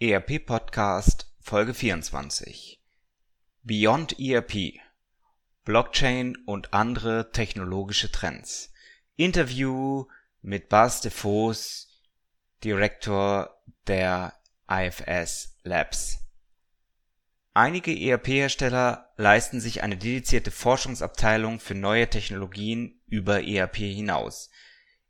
ERP Podcast Folge 24 Beyond ERP Blockchain und andere technologische Trends Interview mit Bas de Vos, Direktor der IFS Labs. Einige ERP-Hersteller leisten sich eine dedizierte Forschungsabteilung für neue Technologien über ERP hinaus.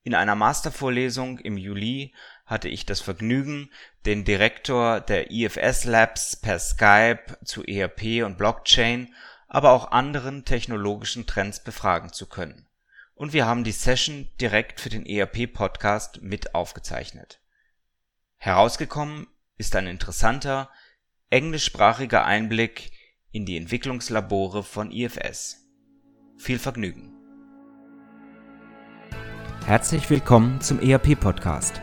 In einer Mastervorlesung im Juli hatte ich das Vergnügen, den Direktor der IFS Labs per Skype zu ERP und Blockchain, aber auch anderen technologischen Trends befragen zu können. Und wir haben die Session direkt für den ERP Podcast mit aufgezeichnet. Herausgekommen ist ein interessanter, englischsprachiger Einblick in die Entwicklungslabore von IFS. Viel Vergnügen! Herzlich willkommen zum ERP Podcast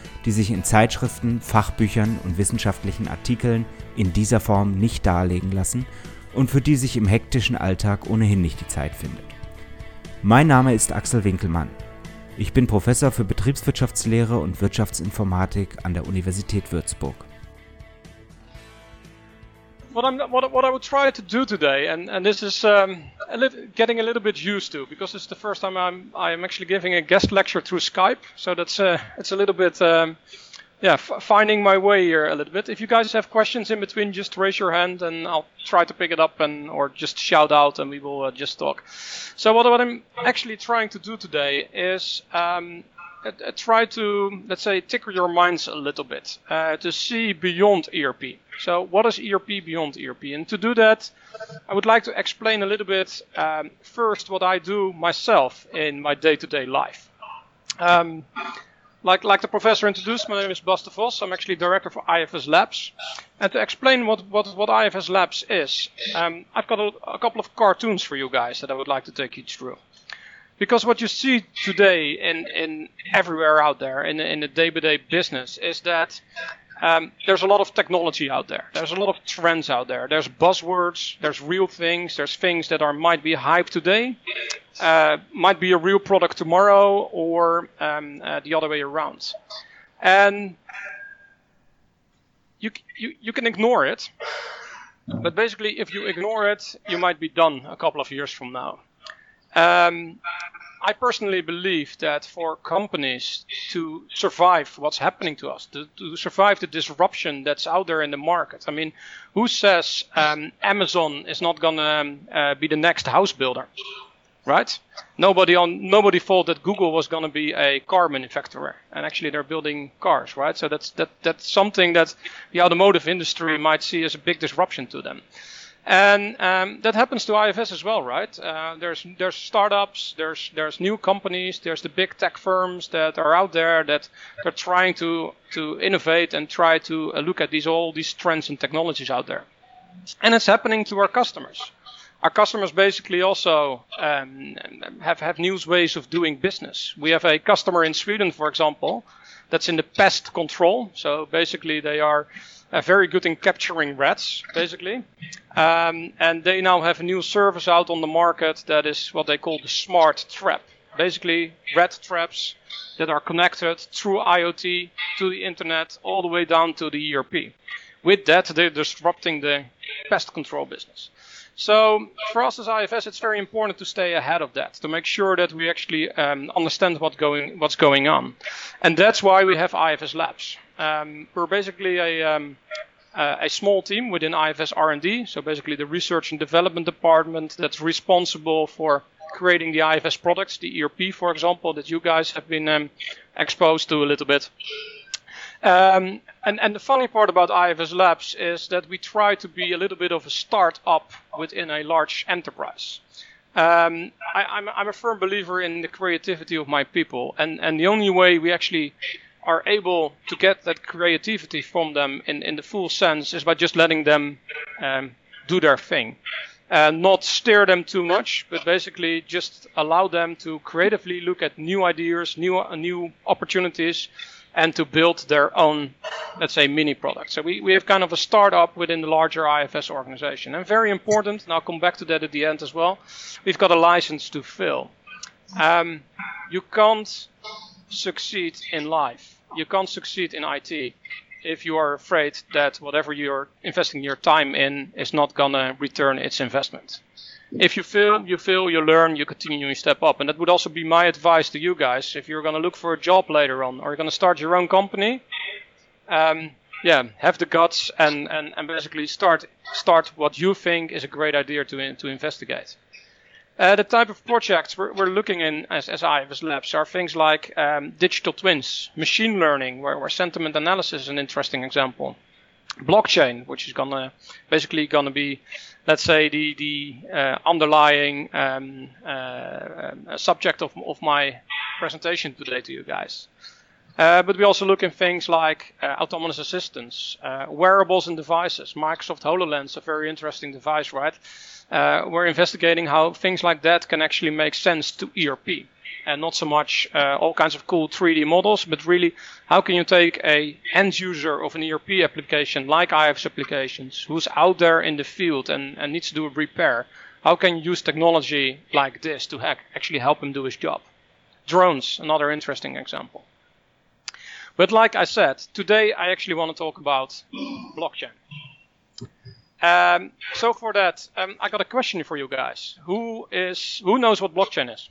die sich in Zeitschriften, Fachbüchern und wissenschaftlichen Artikeln in dieser Form nicht darlegen lassen und für die sich im hektischen Alltag ohnehin nicht die Zeit findet. Mein Name ist Axel Winkelmann. Ich bin Professor für Betriebswirtschaftslehre und Wirtschaftsinformatik an der Universität Würzburg. What I'm what, what I would try to do today, and and this is um, a li- getting a little bit used to because it's the first time I'm I'm actually giving a guest lecture through Skype, so that's uh, it's a little bit. Um, yeah, finding my way here a little bit. If you guys have questions in between, just raise your hand and I'll try to pick it up and or just shout out and we will uh, just talk. So what, what I'm actually trying to do today is um, uh, try to let's say tickle your minds a little bit uh, to see beyond ERP. So what is ERP beyond ERP? And to do that, I would like to explain a little bit um, first what I do myself in my day-to-day life. Um, like, like the professor introduced, my name is Bas de Vos. I'm actually director for IFS Labs. And to explain what, what, what IFS Labs is, um, I've got a, a couple of cartoons for you guys that I would like to take you through because what you see today in, in everywhere out there in, in the day-by-day business is that um, there's a lot of technology out there. There's a lot of trends out there. There's buzzwords. There's real things. There's things that are might be hype today, uh, might be a real product tomorrow, or um, uh, the other way around. And you, you you can ignore it, but basically, if you ignore it, you might be done a couple of years from now. Um, I personally believe that for companies to survive what's happening to us, to, to survive the disruption that's out there in the market, I mean, who says um, Amazon is not going to um, uh, be the next house builder? Right? Nobody on nobody thought that Google was going to be a car manufacturer, and actually they're building cars, right? So that's that that's something that the automotive industry might see as a big disruption to them. And um, that happens to IFS as well, right? Uh, there's there's startups, there's there's new companies, there's the big tech firms that are out there that are trying to to innovate and try to uh, look at these all these trends and technologies out there. And it's happening to our customers. Our customers basically also um, have have new ways of doing business. We have a customer in Sweden, for example, that's in the pest control. So basically, they are uh, very good in capturing rats, basically. Um, and they now have a new service out on the market that is what they call the smart trap. Basically, rat traps that are connected through IoT to the internet all the way down to the ERP. With that, they're disrupting the pest control business. So for us as IFS, it's very important to stay ahead of that, to make sure that we actually um, understand what going, what's going on. And that's why we have IFS Labs. Um, we're basically a, um, uh, a small team within IFS R&D, so basically the research and development department that's responsible for creating the IFS products, the ERP, for example, that you guys have been um, exposed to a little bit. Um, and, and the funny part about IFS Labs is that we try to be a little bit of a start-up within a large enterprise. Um, I, I'm, I'm a firm believer in the creativity of my people, and, and the only way we actually are able to get that creativity from them in, in the full sense is by just letting them um, do their thing. Uh, not steer them too much, but basically just allow them to creatively look at new ideas, new uh, new opportunities, and to build their own, let's say, mini product. So we, we have kind of a startup within the larger IFS organization. And very important, and I'll come back to that at the end as well, we've got a license to fill. Um, you can't succeed in life. You can't succeed in IT if you are afraid that whatever you're investing your time in is not gonna return its investment. If you fail, you fail, you learn, you continue, you step up. And that would also be my advice to you guys. If you're gonna look for a job later on, or you're gonna start your own company, um, yeah, have the guts and, and, and basically start start what you think is a great idea to to investigate. Uh, the type of projects we're, we're looking in as, as IFS Labs are things like um, digital twins, machine learning, where, where sentiment analysis is an interesting example, blockchain, which is gonna basically gonna be, let's say, the the uh, underlying um, uh, subject of of my presentation today to you guys. Uh, but we also look in things like uh, autonomous assistants, uh, wearables and devices. Microsoft HoloLens, a very interesting device, right? uh, we're investigating how things like that can actually make sense to ERP. And not so much uh, all kinds of cool 3D models, but really how can you take a end user of an ERP application like IFS applications who's out there in the field and, and needs to do a repair. How can you use technology like this to actually help him do his job? Drones, another interesting example. But like I said, today I actually want to talk about blockchain. Um, so for that, um, I got a question for you guys. Who is who knows what blockchain is?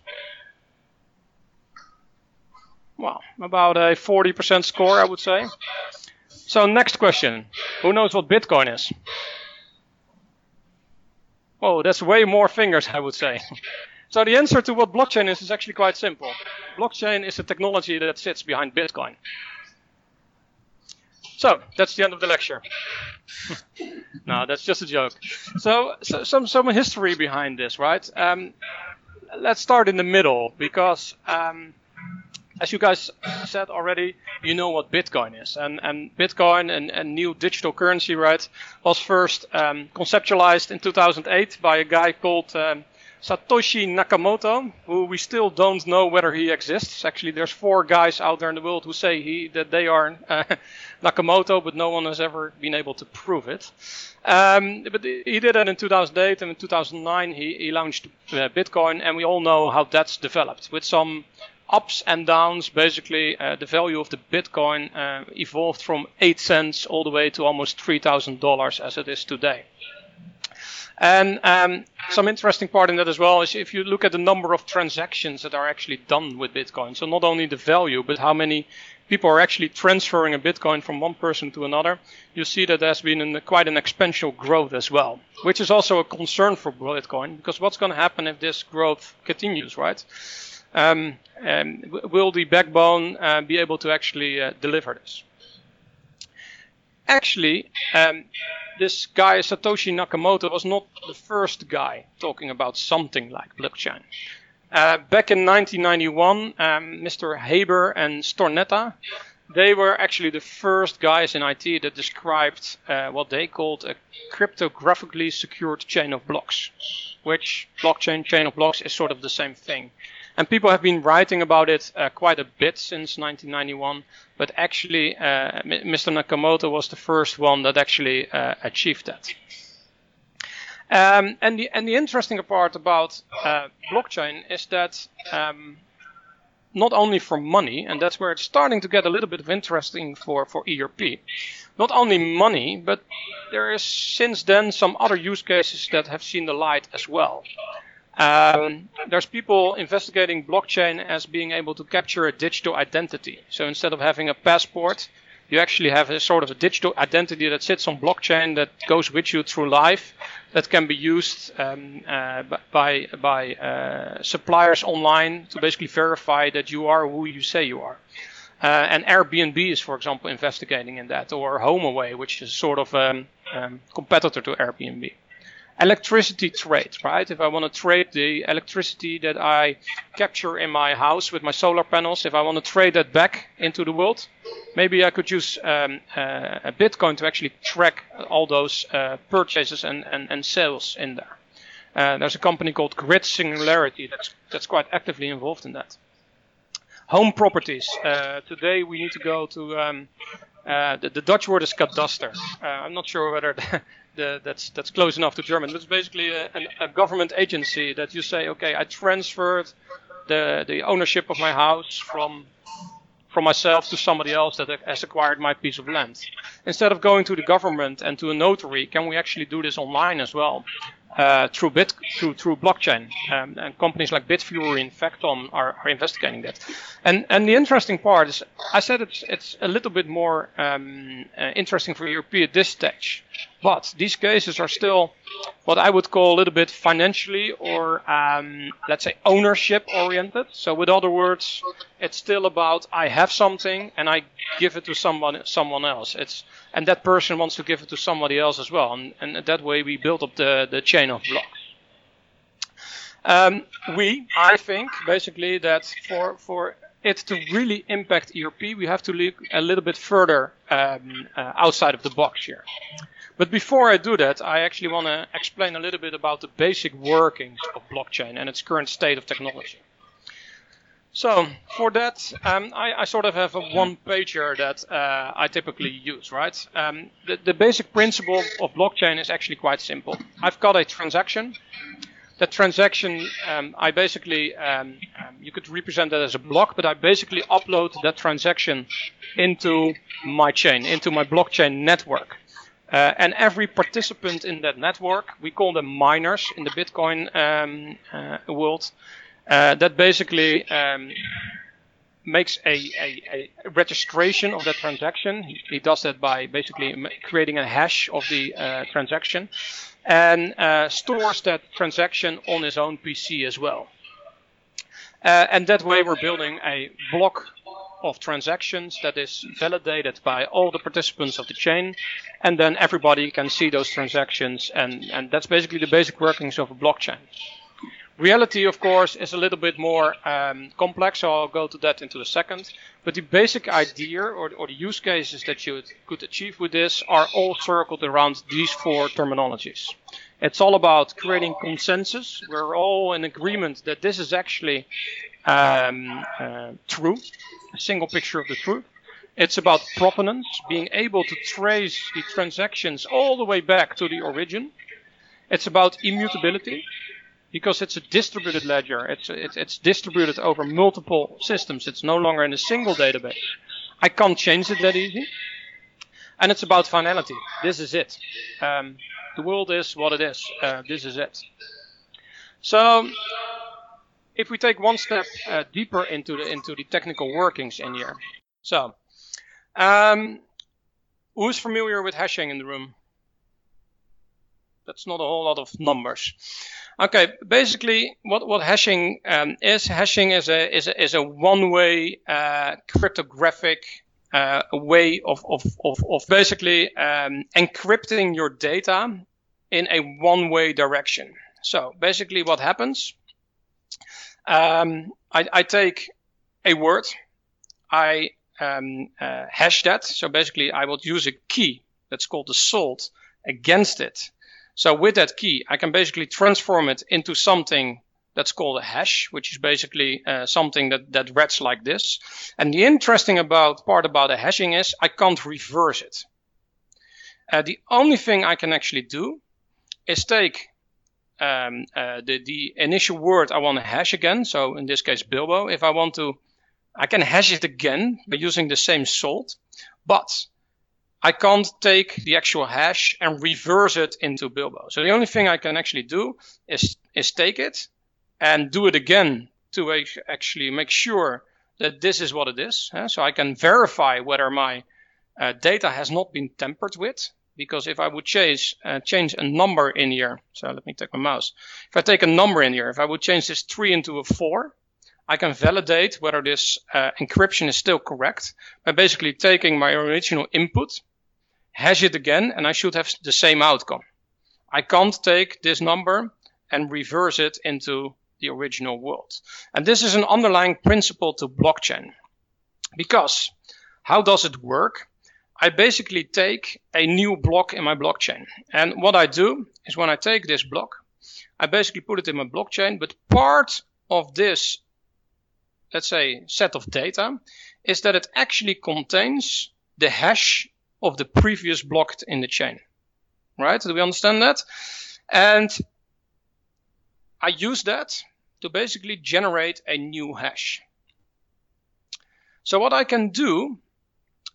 Well, about a 40% score, I would say. So next question: Who knows what Bitcoin is? Oh, that's way more fingers, I would say. so the answer to what blockchain is is actually quite simple. Blockchain is a technology that sits behind Bitcoin. So that's the end of the lecture. no, that's just a joke. So, so, some some history behind this, right? Um, let's start in the middle because, um, as you guys said already, you know what Bitcoin is, and and Bitcoin and, and new digital currency, right, was first um, conceptualized in 2008 by a guy called um, Satoshi Nakamoto, who we still don't know whether he exists. Actually, there's four guys out there in the world who say he that they are uh, Nakamoto, but no one has ever been able to prove it. Um, but he did that in 2008, and in 2009 he, he launched uh, Bitcoin, and we all know how that's developed with some ups and downs. Basically, uh, the value of the Bitcoin uh, evolved from eight cents all the way to almost three thousand dollars as it is today. And um, some interesting part in that as well is if you look at the number of transactions that are actually done with Bitcoin. So not only the value, but how many people are actually transferring a Bitcoin from one person to another. You see that there's been an, quite an exponential growth as well, which is also a concern for Bitcoin because what's going to happen if this growth continues, right? Um, um, will the backbone uh, be able to actually uh, deliver this? Actually, um, this guy Satoshi Nakamoto was not the first guy talking about something like blockchain. Uh, back in 1991, um, Mr. Haber and Stornetta, they were actually the first guys in IT that described uh, what they called a cryptographically secured chain of blocks, which blockchain chain of blocks is sort of the same thing. And people have been writing about it uh, quite a bit since 1991, but actually, uh, Mr. Nakamoto was the first one that actually uh, achieved that. Um, and the and the interesting part about uh, blockchain is that um, not only for money, and that's where it's starting to get a little bit of interesting for for ERP. Not only money, but there is since then some other use cases that have seen the light as well. Um, there's people investigating blockchain as being able to capture a digital identity. So instead of having a passport, you actually have a sort of a digital identity that sits on blockchain that goes with you through life that can be used um, uh, by by uh, suppliers online to basically verify that you are who you say you are. Uh, and Airbnb is, for example, investigating in that, or HomeAway, which is sort of a um, um, competitor to Airbnb electricity trade, right? If I want to trade the electricity that I capture in my house with my solar panels, if I want to trade that back into the world, maybe I could use um, uh, Bitcoin to actually track all those uh, purchases and, and, and sales in there. Uh, there's a company called Grid Singularity that's that's quite actively involved in that. Home properties. Uh, today we need to go to um, uh, the, the, Dutch word is kadaster. Uh, I'm not sure whether the, that's that's close enough to German, but it's basically a, a, government agency that you say, okay, I transferred the the ownership of my house from from myself to somebody else that has acquired my piece of land. Instead of going to the government and to a notary, can we actually do this online as well? Uh, through bit through through blockchain um, and companies like Bitfury and Factom are, are investigating that and and the interesting part is I said it's it's a little bit more um, uh, interesting for ERP at this stage but these cases are still what I would call a little bit financially or um, let's say ownership oriented. So with other words, it's still about I have something and I give it to someone someone else. It's and that person wants to give it to somebody else as well, and, and that way we build up the the chain of blocks. Um, we, I think, basically that for for it to really impact ERP, we have to look a little bit further um, uh, outside of the box here. But before I do that, I actually want to explain a little bit about the basic workings of blockchain and its current state of technology. So for that, um, I, I, sort of have a one pager that uh, I typically use, right? Um, the, the, basic principle of blockchain is actually quite simple. I've got a transaction. That transaction, um, I basically, um, um, you could represent that as a block, but I basically upload that transaction into my chain, into my blockchain network. Uh, and every participant in that network, we call them miners in the Bitcoin um, uh, world, uh, that basically um, makes a, a, a, registration of that transaction. He, he, does that by basically creating a hash of the uh, transaction and uh, stores that transaction on his own PC as well. Uh, and that way we're building a block of transactions that is validated by all the participants of the chain, and then everybody can see those transactions, and, and that's basically the basic workings of a blockchain. Reality, of course, is a little bit more um, complex, so I'll go to that into a second. But the basic idea or, or the use cases that you could achieve with this are all circled around these four terminologies. It's all about creating consensus. We're all in agreement that this is actually um, uh, true, single picture of the truth. It's about provenance, being able to trace the transactions all the way back to the origin. It's about immutability, because it's a distributed ledger. It's, it's, it's distributed over multiple systems. It's no longer in a single database. I can't change it that easy. And it's about finality. This is it. Um, the world is what it is. Uh, this is it. So if we take one step uh, deeper into the into the technical workings in here. So, um, who's familiar with hashing in the room? That's not a whole lot of numbers. Okay, basically, what what hashing um, is hashing is a is a, is a one-way uh, cryptographic uh, way of, of, of, of basically um, encrypting your data in a one-way direction. So basically, what happens um, I, I, take a word, I um, uh, hash that. So basically, I will use a key that's called the salt against it. So with that key, I can basically transform it into something that's called a hash, which is basically uh, something that, that reads like this. And the interesting about part about a hashing is I can't reverse it. Uh, the only thing I can actually do is take um, uh, the, the initial word I want to hash again. So in this case, Bilbo. If I want to, I can hash it again by using the same salt, but I can't take the actual hash and reverse it into Bilbo. So the only thing I can actually do is, is take it and do it again to actually make sure that this is what it is. So I can verify whether my uh, data has not been tampered with because if I would change uh, change a number in here, so let me take my mouse. If I take a number in here, if I would change this three into a four, I can validate whether this uh, encryption is still correct by basically taking my original input, hash it again, and I should have the same outcome. I can't take this number and reverse it into the original world. And this is an underlying principle to blockchain because how does it work? I basically take a new block in my blockchain. And what I do is when I take this block, I basically put it in my blockchain, but part of this, let's say, set of data is that it actually contains the hash of the previous block in the chain. Right? Do we understand that? And I use that to basically generate a new hash. So what I can do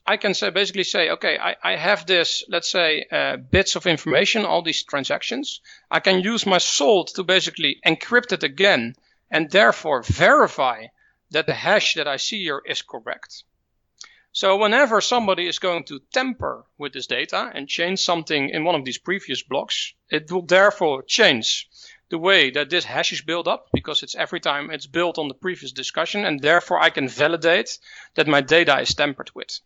I can say basically say, okay, I, I have this, let's say, uh, bits of information, all these transactions. I can use my salt to basically encrypt it again and therefore verify that the hash that I see here is correct. So whenever somebody is going to tamper with this data and change something in one of these previous blocks, it will therefore change the way that this hash is built up because it's every time it's built on the previous discussion and therefore I can validate that my data is tampered with.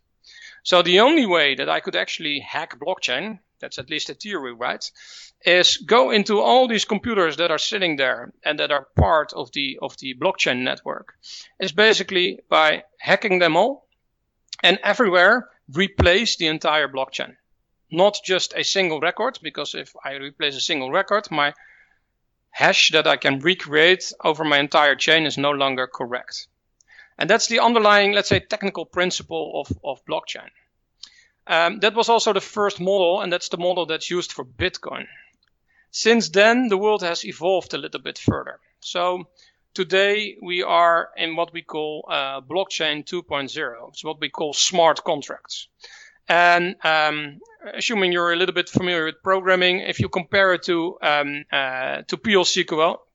So the only way that I could actually hack blockchain, that's at least a theory, right, is go into all these computers that are sitting there and that are part of the of the blockchain network. Is basically by hacking them all and everywhere replace the entire blockchain. Not just a single record, because if I replace a single record, my hash that I can recreate over my entire chain is no longer correct. And that's the underlying, let's say, technical principle of, of blockchain. Um, that was also the first model, and that's the model that's used for Bitcoin. Since then, the world has evolved a little bit further. So today we are in what we call uh, blockchain 2.0. It's what we call smart contracts. And um, assuming you're a little bit familiar with programming, if you compare it to um, uh, to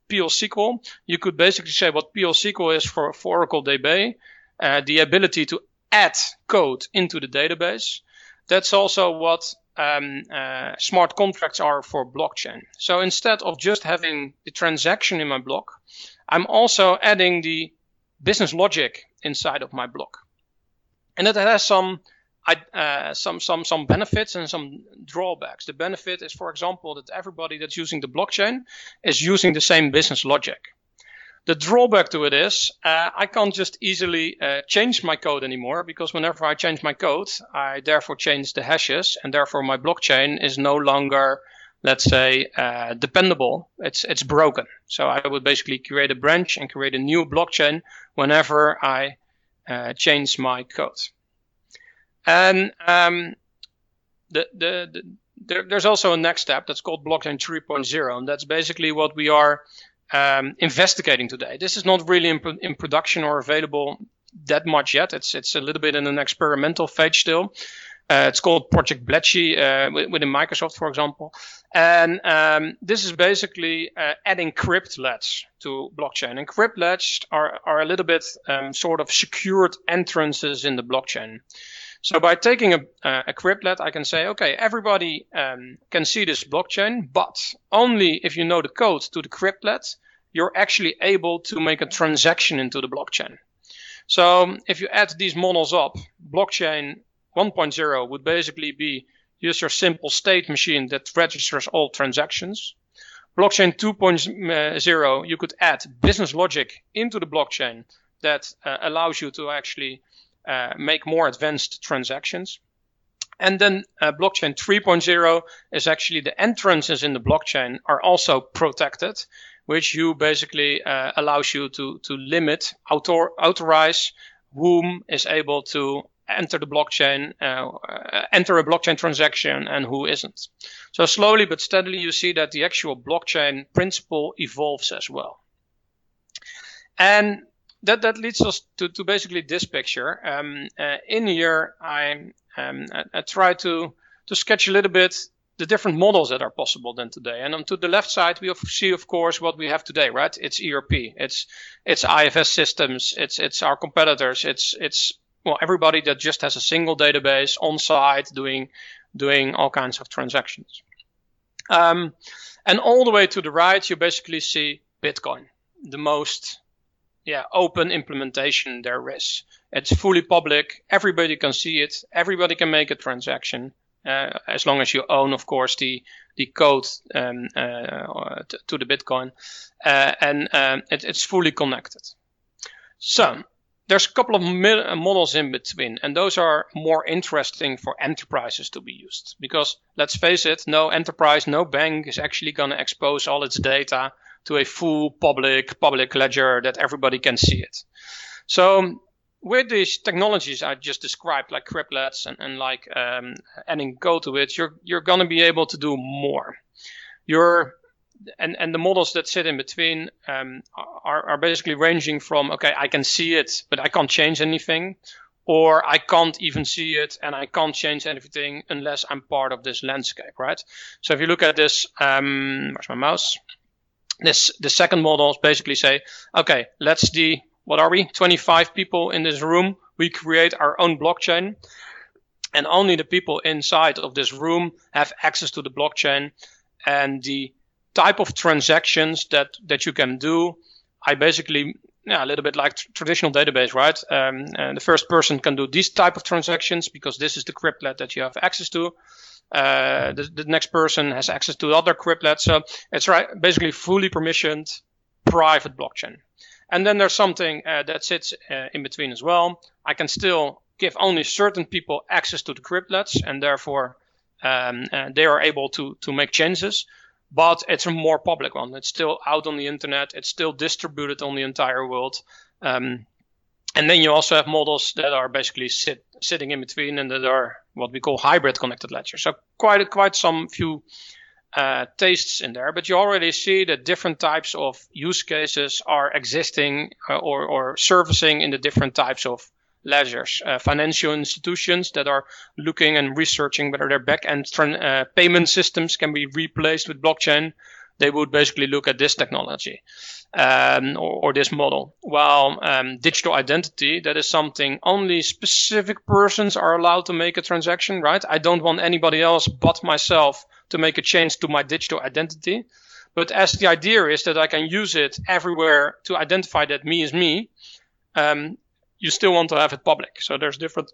PL/SQL, you could basically say what PL/SQL is for, for Oracle DB, uh, the ability to add code into the database. That's also what um, uh, smart contracts are for blockchain. So instead of just having the transaction in my block, I'm also adding the business logic inside of my block. And it has some uh, some some some benefits and some drawbacks. The benefit is, for example, that everybody that's using the blockchain is using the same business logic. The drawback to it is uh, I can't just easily uh, change my code anymore because whenever I change my code, I therefore change the hashes, and therefore my blockchain is no longer, let's say, uh, dependable. It's it's broken. So I would basically create a branch and create a new blockchain whenever I uh, change my code. And um, the, the, the there, there's also a next step that's called blockchain 3.0, and that's basically what we are um, investigating today. This is not really in, in, production or available that much yet. It's it's a little bit in an experimental phase still. Uh, it's called Project Bletchley uh, within Microsoft, for example. And um, this is basically uh, adding cryptlets to blockchain. And cryptlets are, are a little bit um, sort of secured entrances in the blockchain. So by taking a, a cryptlet, I can say, okay, everybody um, can see this blockchain, but only if you know the code to the cryptlet, you're actually able to make a transaction into the blockchain. So if you add these models up, blockchain 1.0 would basically be just your simple state machine that registers all transactions. Blockchain 2.0, you could add business logic into the blockchain that uh, allows you to actually uh, make more advanced transactions. And then uh, blockchain 3.0 is actually the entrances in the blockchain are also protected, which you basically uh, allows you to to limit author, authorize whom is able to enter the blockchain, uh, enter a blockchain transaction, and who isn't. So slowly but steadily, you see that the actual blockchain principle evolves as well. And that that leads us to, to basically this picture. Um, uh, in here, I, um, I, I, try to to sketch a little bit the different models that are possible than today. And on to the left side, we see, of course, what we have today, right? It's ERP, it's it's IFS systems, it's it's our competitors, it's it's well everybody that just has a single database on site doing doing all kinds of transactions. Um, and all the way to the right, you basically see Bitcoin, the most yeah, open implementation there is. It's fully public. Everybody can see it. Everybody can make a transaction. Uh, as long as you own, of course, the the code um, uh, to the Bitcoin, uh, and um, it, it's fully connected. So there's a couple of uh, models in between, and those are more interesting for enterprises to be used. Because let's face it, no enterprise, no bank is actually going to expose all its data to a full public public ledger that everybody can see it. So with these technologies I just described, like cryptlets and, and like um, adding Go to it, you're you're going to be able to do more. You're and and the models that sit in between um, are are basically ranging from okay, I can see it, but I can't change anything, or I can't even see it and I can't change anything unless I'm part of this landscape, right? So if you look at this, um, where's my mouse? This the second models basically say, okay, let's the what are we? 25 people in this room. We create our own blockchain, and only the people inside of this room have access to the blockchain, and the type of transactions that that you can do. I basically yeah, a little bit like tr- traditional database, right? Um, and the first person can do these type of transactions because this is the cryptlet that you have access to. Uh, the, the, next person has access to other cryptlets. So it's right, basically fully permissioned private blockchain. And then there's something uh, that sits uh, in between as well. I can still give only certain people access to the cryptlets, and therefore um, uh, they are able to to make changes but it's a more public one. It's still out on the internet. It's still distributed on the entire world. Um, and then you also have models that are basically sit, sitting in between and that are what we call hybrid connected ledgers. So quite quite some few uh, tastes in there, but you already see that different types of use cases are existing uh, or, or servicing in the different types of ledgers, uh, financial institutions that are looking and researching whether their back-end uh, payment systems can be replaced with blockchain. They would basically look at this technology um, or, or, this model. While um, digital identity, that is something only specific persons are allowed to make a transaction, right? I don't want anybody else but myself to make a change to my digital identity. But as the idea is that I can use it everywhere to identify that me is me, um, you still want to have it public. So there's different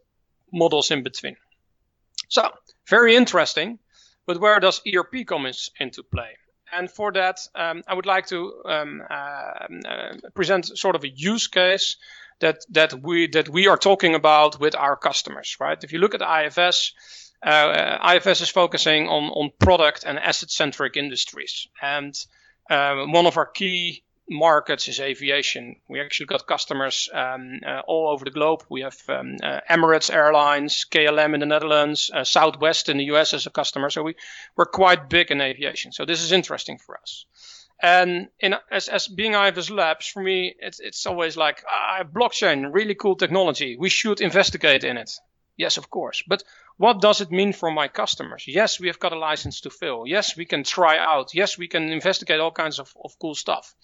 models in between. So very interesting, but where does ERP come into play? And for that, um, I would like to um, uh, uh, present sort of a use case that that we that we are talking about with our customers. Right? If you look at IFS, uh, IFS is focusing on on product and asset centric industries, and uh, one of our key markets is aviation. We actually got customers um, uh, all over the globe. We have um, uh, Emirates Airlines, KLM in the Netherlands, uh, Southwest in the US as a customer. So we, we're quite big in aviation. So this is interesting for us. And in, as, as being IFS Labs, for me, it's, it's always like, ah, blockchain, really cool technology. We should investigate in it. Yes, of course. But what does it mean for my customers? Yes, we have got a license to fill. Yes, we can try out. Yes, we can investigate all kinds of, of cool stuff.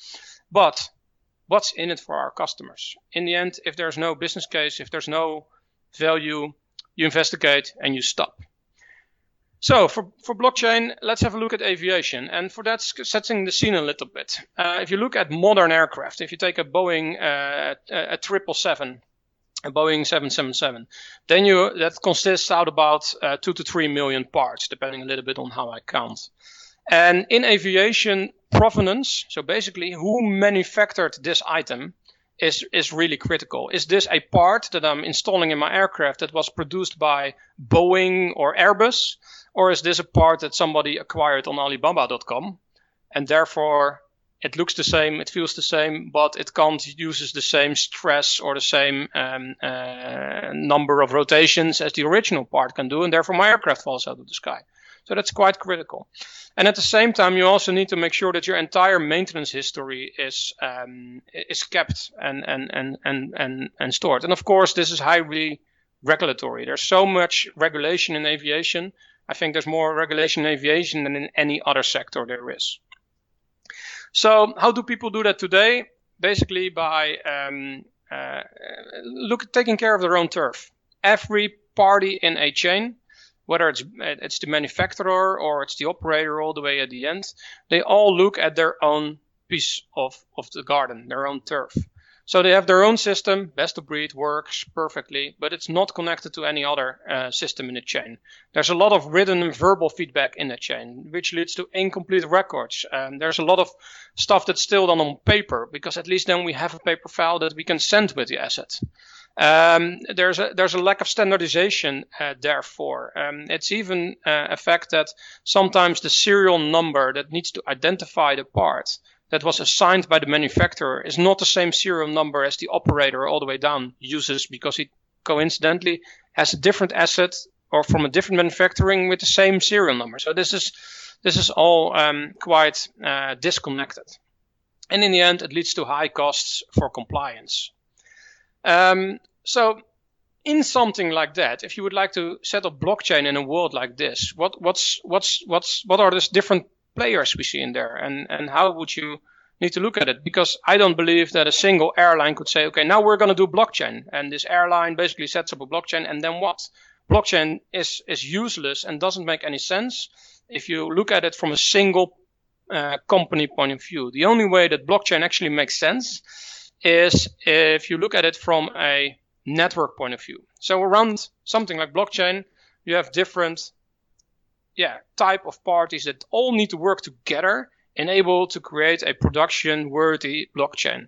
But what's in it for our customers? In the end, if there's no business case, if there's no value, you investigate and you stop. So for, for blockchain, let's have a look at aviation. And for that, setting the scene a little bit. Uh, if you look at modern aircraft, if you take a Boeing uh, a 777, a Boeing 777, then you that consists out about uh, two to three million parts, depending a little bit on how I count. And in aviation, provenance, so basically who manufactured this item, is, is really critical. Is this a part that I'm installing in my aircraft that was produced by Boeing or Airbus? Or is this a part that somebody acquired on Alibaba.com? And therefore, it looks the same, it feels the same, but it can't uses the same stress or the same um, uh, number of rotations as the original part can do, and therefore my aircraft falls out of the sky. So that's quite critical. And at the same time, you also need to make sure that your entire maintenance history is um, is kept and, and, and, and, and, and stored. And of course, this is highly regulatory. There's so much regulation in aviation. I think there's more regulation in aviation than in any other sector there is. So how do people do that today? Basically by um, uh, look taking care of their own turf. Every party in a chain whether it's it's the manufacturer or it's the operator all the way at the end, they all look at their own piece of, of the garden, their own turf. So they have their own system, best of breed, works perfectly, but it's not connected to any other uh, system in the chain. There's a lot of written and verbal feedback in the chain, which leads to incomplete records. Um, there's a lot of stuff that's still done on paper, because at least then we have a paper file that we can send with the asset. Um, there's a there's a lack of standardization, uh, therefore. Um, it's even uh, a fact that sometimes the serial number that needs to identify the part that was assigned by the manufacturer is not the same serial number as the operator all the way down uses because it coincidentally has a different asset or from a different manufacturing with the same serial number. So this is this is all um, quite uh, disconnected, and in the end, it leads to high costs for compliance. Um, so in something like that, if you would like to set up blockchain in a world like this, what what's what's what's what are the different players we see in there and, and how would you need to look at it? Because I don't believe that a single airline could say, okay, now we're going to do blockchain. And this airline basically sets up a blockchain and then what? Blockchain is, is useless and doesn't make any sense if you look at it from a single uh, company point of view. The only way that blockchain actually makes sense is if you look at it from a network point of view. So around something like blockchain, you have different yeah, type of parties that all need to work together and able to create a production worthy blockchain.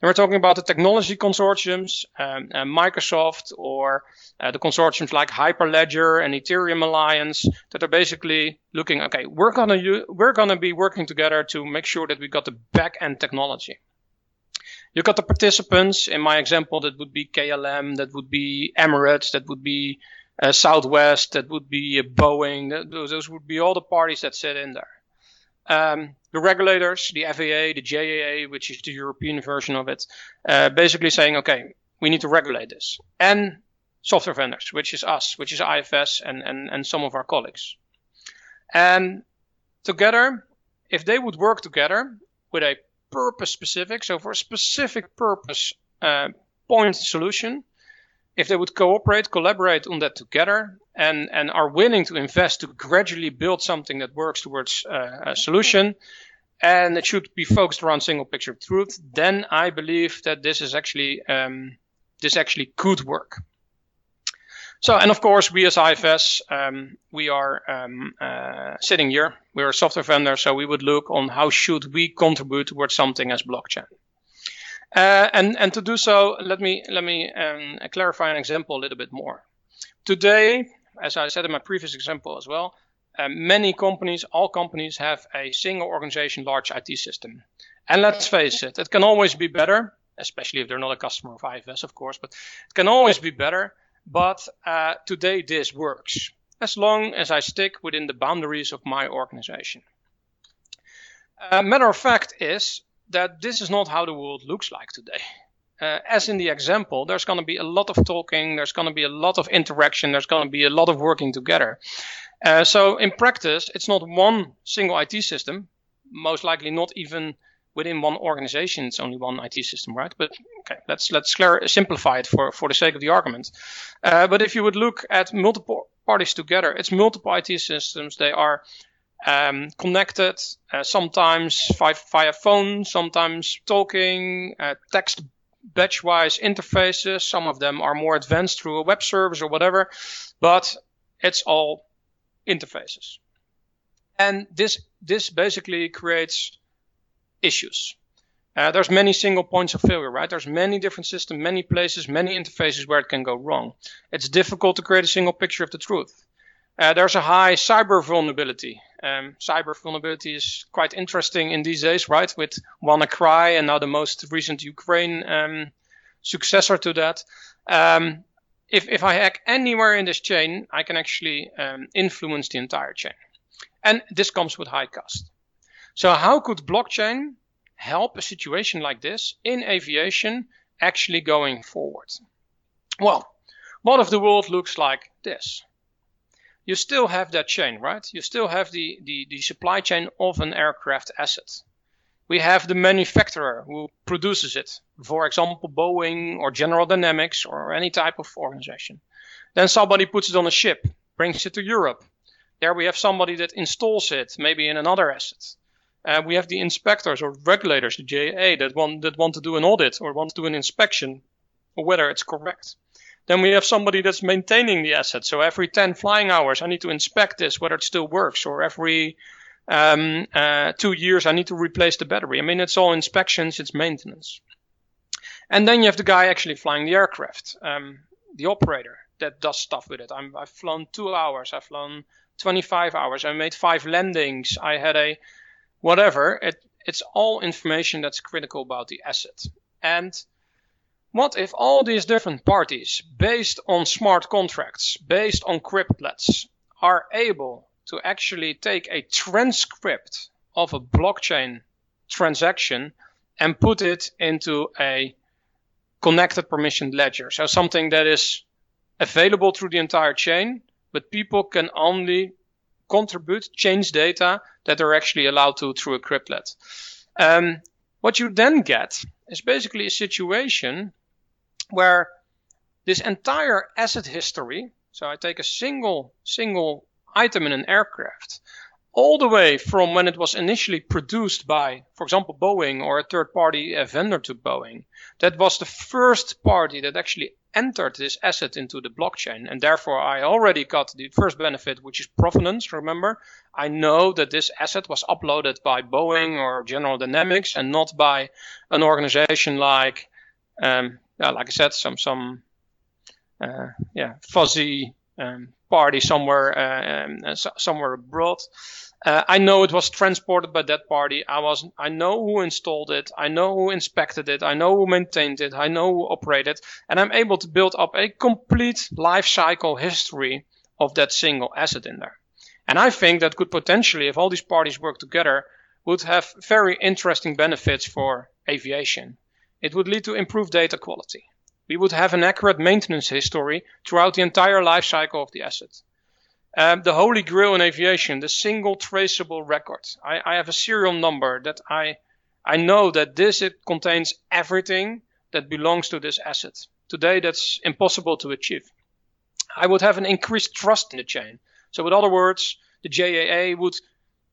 And we're talking about the technology consortiums, um, uh, Microsoft, or uh, the consortiums like Hyperledger and Ethereum Alliance that are basically looking, okay, we're gonna we're gonna be working together to make sure that we got the back end technology. You got the participants. In my example, that would be KLM, that would be Emirates, that would be uh, Southwest, that would be Boeing. Those, those would be all the parties that sit in there. Um, the regulators, the FAA, the JAA, which is the European version of it, uh, basically saying, okay, we need to regulate this. And software vendors, which is us, which is IFS and, and, and some of our colleagues. And together, if they would work together with a purpose specific, so for a specific purpose uh, point solution, if they would cooperate, collaborate on that together, and, and are willing to invest to gradually build something that works towards uh, a solution, and it should be focused around single picture of truth, then I believe that this is actually um, this actually could work. So, and of course, we as IFS, um, we are um, uh, sitting here. We're a software vendor, so we would look on how should we contribute towards something as blockchain. Uh, and, and to do so, let me, let me um, clarify an example a little bit more. Today, as I said in my previous example as well, uh, many companies, all companies have a single organization, large IT system. And let's face it, it can always be better, especially if they're not a customer of IFS, of course, but it can always be better. But uh, today this works, as long as I stick within the boundaries of my organization. Uh, matter of fact is that this is not how the world looks like today. Uh, as in the example, there's going to be a lot of talking, there's going to be a lot of interaction, there's going to be a lot of working together. Uh, so in practice, it's not one single IT system, most likely not even within one organization. It's only one IT system, right? But okay, let's let's clar- simplify it for for the sake of the argument. Uh, but if you would look at multiple parties together, it's multiple IT systems. They are um, connected, uh, sometimes via, via, phone, sometimes talking, uh, text batch-wise interfaces. Some of them are more advanced through a web service or whatever, but it's all interfaces. And this this basically creates issues. Uh, there's many single points of failure, right? There's many different systems, many places, many interfaces where it can go wrong. It's difficult to create a single picture of the truth. Uh, there's a high cyber vulnerability. Um, cyber vulnerability is quite interesting in these days, right? With WannaCry and now the most recent Ukraine um, successor to that. Um, if, if I hack anywhere in this chain, I can actually um, influence the entire chain. And this comes with high cost. So how could blockchain help a situation like this in aviation actually going forward? Well, what if the world looks like this? you still have that chain, right? You still have the, the, the supply chain of an aircraft asset. We have the manufacturer who produces it, for example, Boeing or General Dynamics or any type of organization. Then somebody puts it on a ship, brings it to Europe. There we have somebody that installs it, maybe in another asset. Uh, we have the inspectors or regulators, the JA, that want that want to do an audit or want to do an inspection, or whether it's correct. Then we have somebody that's maintaining the asset. So every 10 flying hours, I need to inspect this, whether it still works, or every um, uh, two years, I need to replace the battery. I mean, it's all inspections, it's maintenance. And then you have the guy actually flying the aircraft, um, the operator that does stuff with it. i have flown two hours, I've flown 25 hours, I made five landings, I had a whatever. It, it's all information that's critical about the asset. And what if all these different parties, based on smart contracts, based on cryptlets, are able to actually take a transcript of a blockchain transaction and put it into a connected permissioned ledger? So something that is available through the entire chain, but people can only contribute, change data that they're actually allowed to through a cryptlet. Um, what you then get is basically a situation where this entire asset history, so I take a single single item in an aircraft, all the way from when it was initially produced by, for example, Boeing or a third party vendor to Boeing, that was the first party that actually entered this asset into the blockchain. And therefore, I already got the first benefit, which is provenance. Remember, I know that this asset was uploaded by Boeing or General Dynamics and not by an organization like, um, yeah, like I said, some, some, uh, yeah, fuzzy um, party somewhere, uh, um, somewhere abroad. Uh, I know it was transported by that party. I was, I know who installed it. I know who inspected it. I know who maintained it. I know who operated, it. and I'm able to build up a complete life cycle history of that single asset in there. And I think that could potentially, if all these parties work together, would have very interesting benefits for aviation. It would lead to improved data quality. We would have an accurate maintenance history throughout the entire life cycle of the asset. Um, the holy grail in aviation, the single traceable record. I, I have a serial number that I, I know that this it contains everything that belongs to this asset. Today, that's impossible to achieve. I would have an increased trust in the chain. So, in other words, the JAA would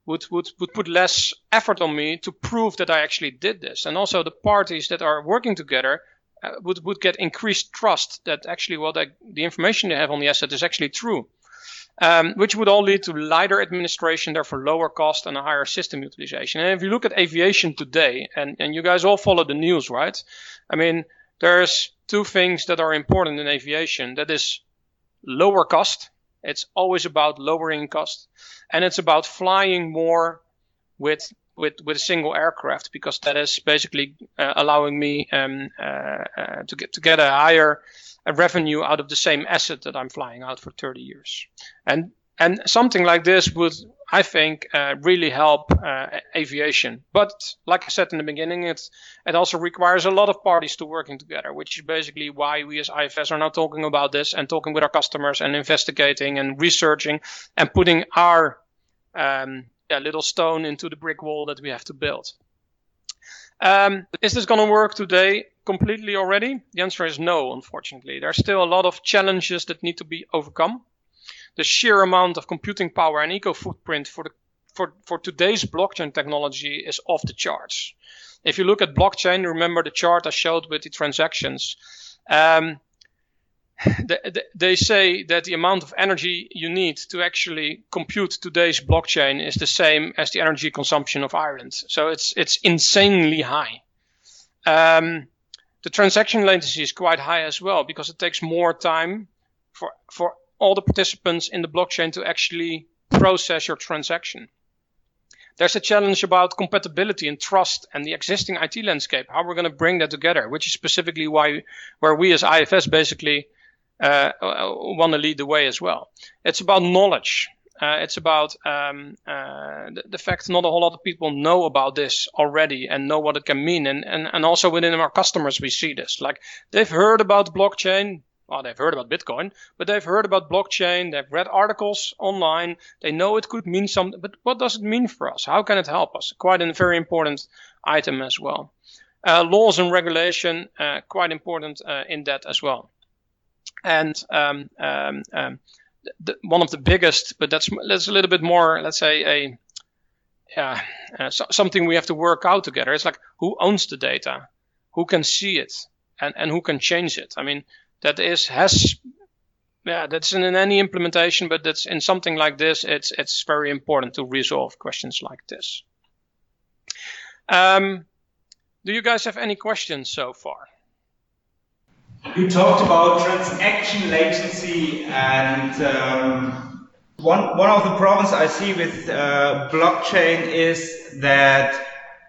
would, would, would put less effort on me to prove that I actually did this. And also the parties that are working together uh, would, would get increased trust that actually what the information they have on the asset is actually true um, which would all lead to lighter administration, therefore lower cost and a higher system utilization. And if you look at aviation today, and, and you guys all follow the news, right? I mean, there's two things that are important in aviation. That is lower cost. It's always about lowering cost, and it's about flying more with with with a single aircraft because that is basically uh, allowing me um, uh, uh, to get to get a higher a revenue out of the same asset that I'm flying out for 30 years. And and something like this would, I think, uh, really help uh, aviation. But like I said in the beginning, it it also requires a lot of parties to working together, which is basically why we as IFS are now talking about this and talking with our customers and investigating and researching and putting our um, yeah, little stone into the brick wall that we have to build. Um, is this going to work today completely already? The answer is no, unfortunately. There's still a lot of challenges that need to be overcome. The sheer amount of computing power and eco footprint for the for, for today's blockchain technology is off the charts. If you look at blockchain, remember the chart I showed with the transactions. Um, they say that the amount of energy you need to actually compute today's blockchain is the same as the energy consumption of Ireland. So it's it's insanely high. Um, the transaction latency is quite high as well because it takes more time for for all the participants in the blockchain to actually process your transaction. There's a challenge about compatibility and trust and the existing IT landscape, how we're going to bring that together, which is specifically why where we as IFS basically uh, want to lead the way as well. It's about knowledge. Uh, it's about um, uh, the, the, fact not a whole lot of people know about this already and know what it can mean. And, and, and also within our customers, we see this. Like they've heard about blockchain. Well, they've heard about Bitcoin, but they've heard about blockchain. They've read articles online. They know it could mean something, but what does it mean for us? How can it help us? Quite a very important item as well. Uh, laws and regulation, uh, quite important uh, in that as well and um, um, um, the, one of the biggest, but that's that's a little bit more, let's say, a uh, uh, so, something we have to work out together. It's like who owns the data, who can see it, and, and who can change it. I mean, that is has yeah, that's in any implementation, but that's in something like this. It's it's very important to resolve questions like this. Um, do you guys have any questions so far? You talked about transaction latency, and um, one one of the problems I see with uh, blockchain is that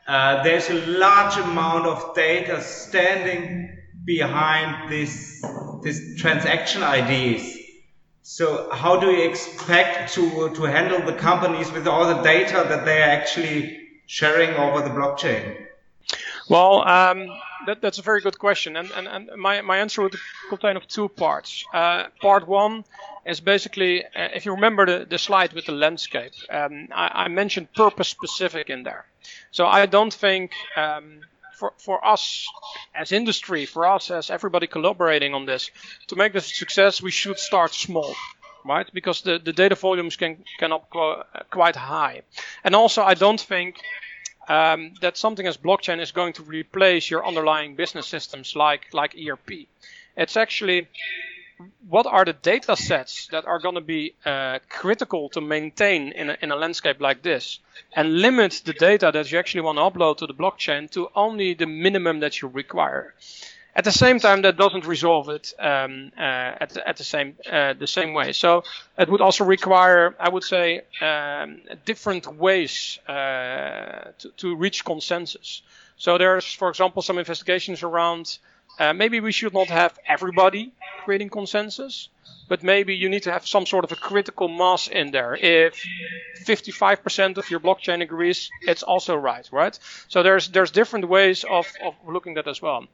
uh, there's a large amount of data standing behind this this transaction IDs. So how do you expect to to handle the companies with all the data that they are actually sharing over the blockchain? Well, um, that, that's a very good question, and, and, and my, my answer would contain of two parts. Uh, part one is basically, uh, if you remember the, the slide with the landscape, um, I, I, mentioned purpose specific in there. So I don't think um, for, for us as industry, for us as everybody collaborating on this, to make this a success, we should start small right? Because the, the data volumes can cannot go quite high. And also, I don't think um, that something as blockchain is going to replace your underlying business systems like like ERP. It's actually what are the data sets that are going to be uh, critical to maintain in a, in a landscape like this and limit the data that you actually want to upload to the blockchain to only the minimum that you require. At the same time, that doesn't resolve it um, uh, at, the, at the same uh, the same way. So it would also require, I would say, um, different ways uh, to, to reach consensus. So there's, for example, some investigations around uh, maybe we should not have everybody creating consensus, but maybe you need to have some sort of a critical mass in there. If 55% of your blockchain agrees, it's also right, right? So there's there's different ways of, of looking at that as well.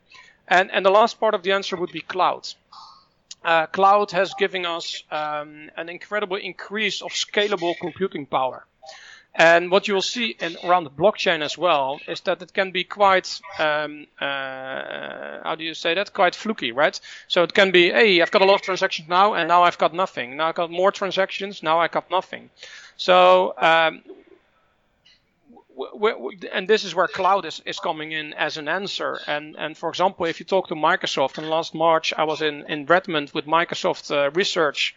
And, and the last part of the answer would be cloud. Uh, cloud has given us um, an incredible increase of scalable computing power. And what you will see in, around the blockchain as well is that it can be quite, um, uh, how do you say that? Quite fluky, right? So it can be, hey, I've got a lot of transactions now, and now I've got nothing. Now I've got more transactions, now I've got nothing. So um, and this is where cloud is, is coming in as an answer. And, and for example, if you talk to Microsoft, and last March I was in, in Redmond with Microsoft uh, Research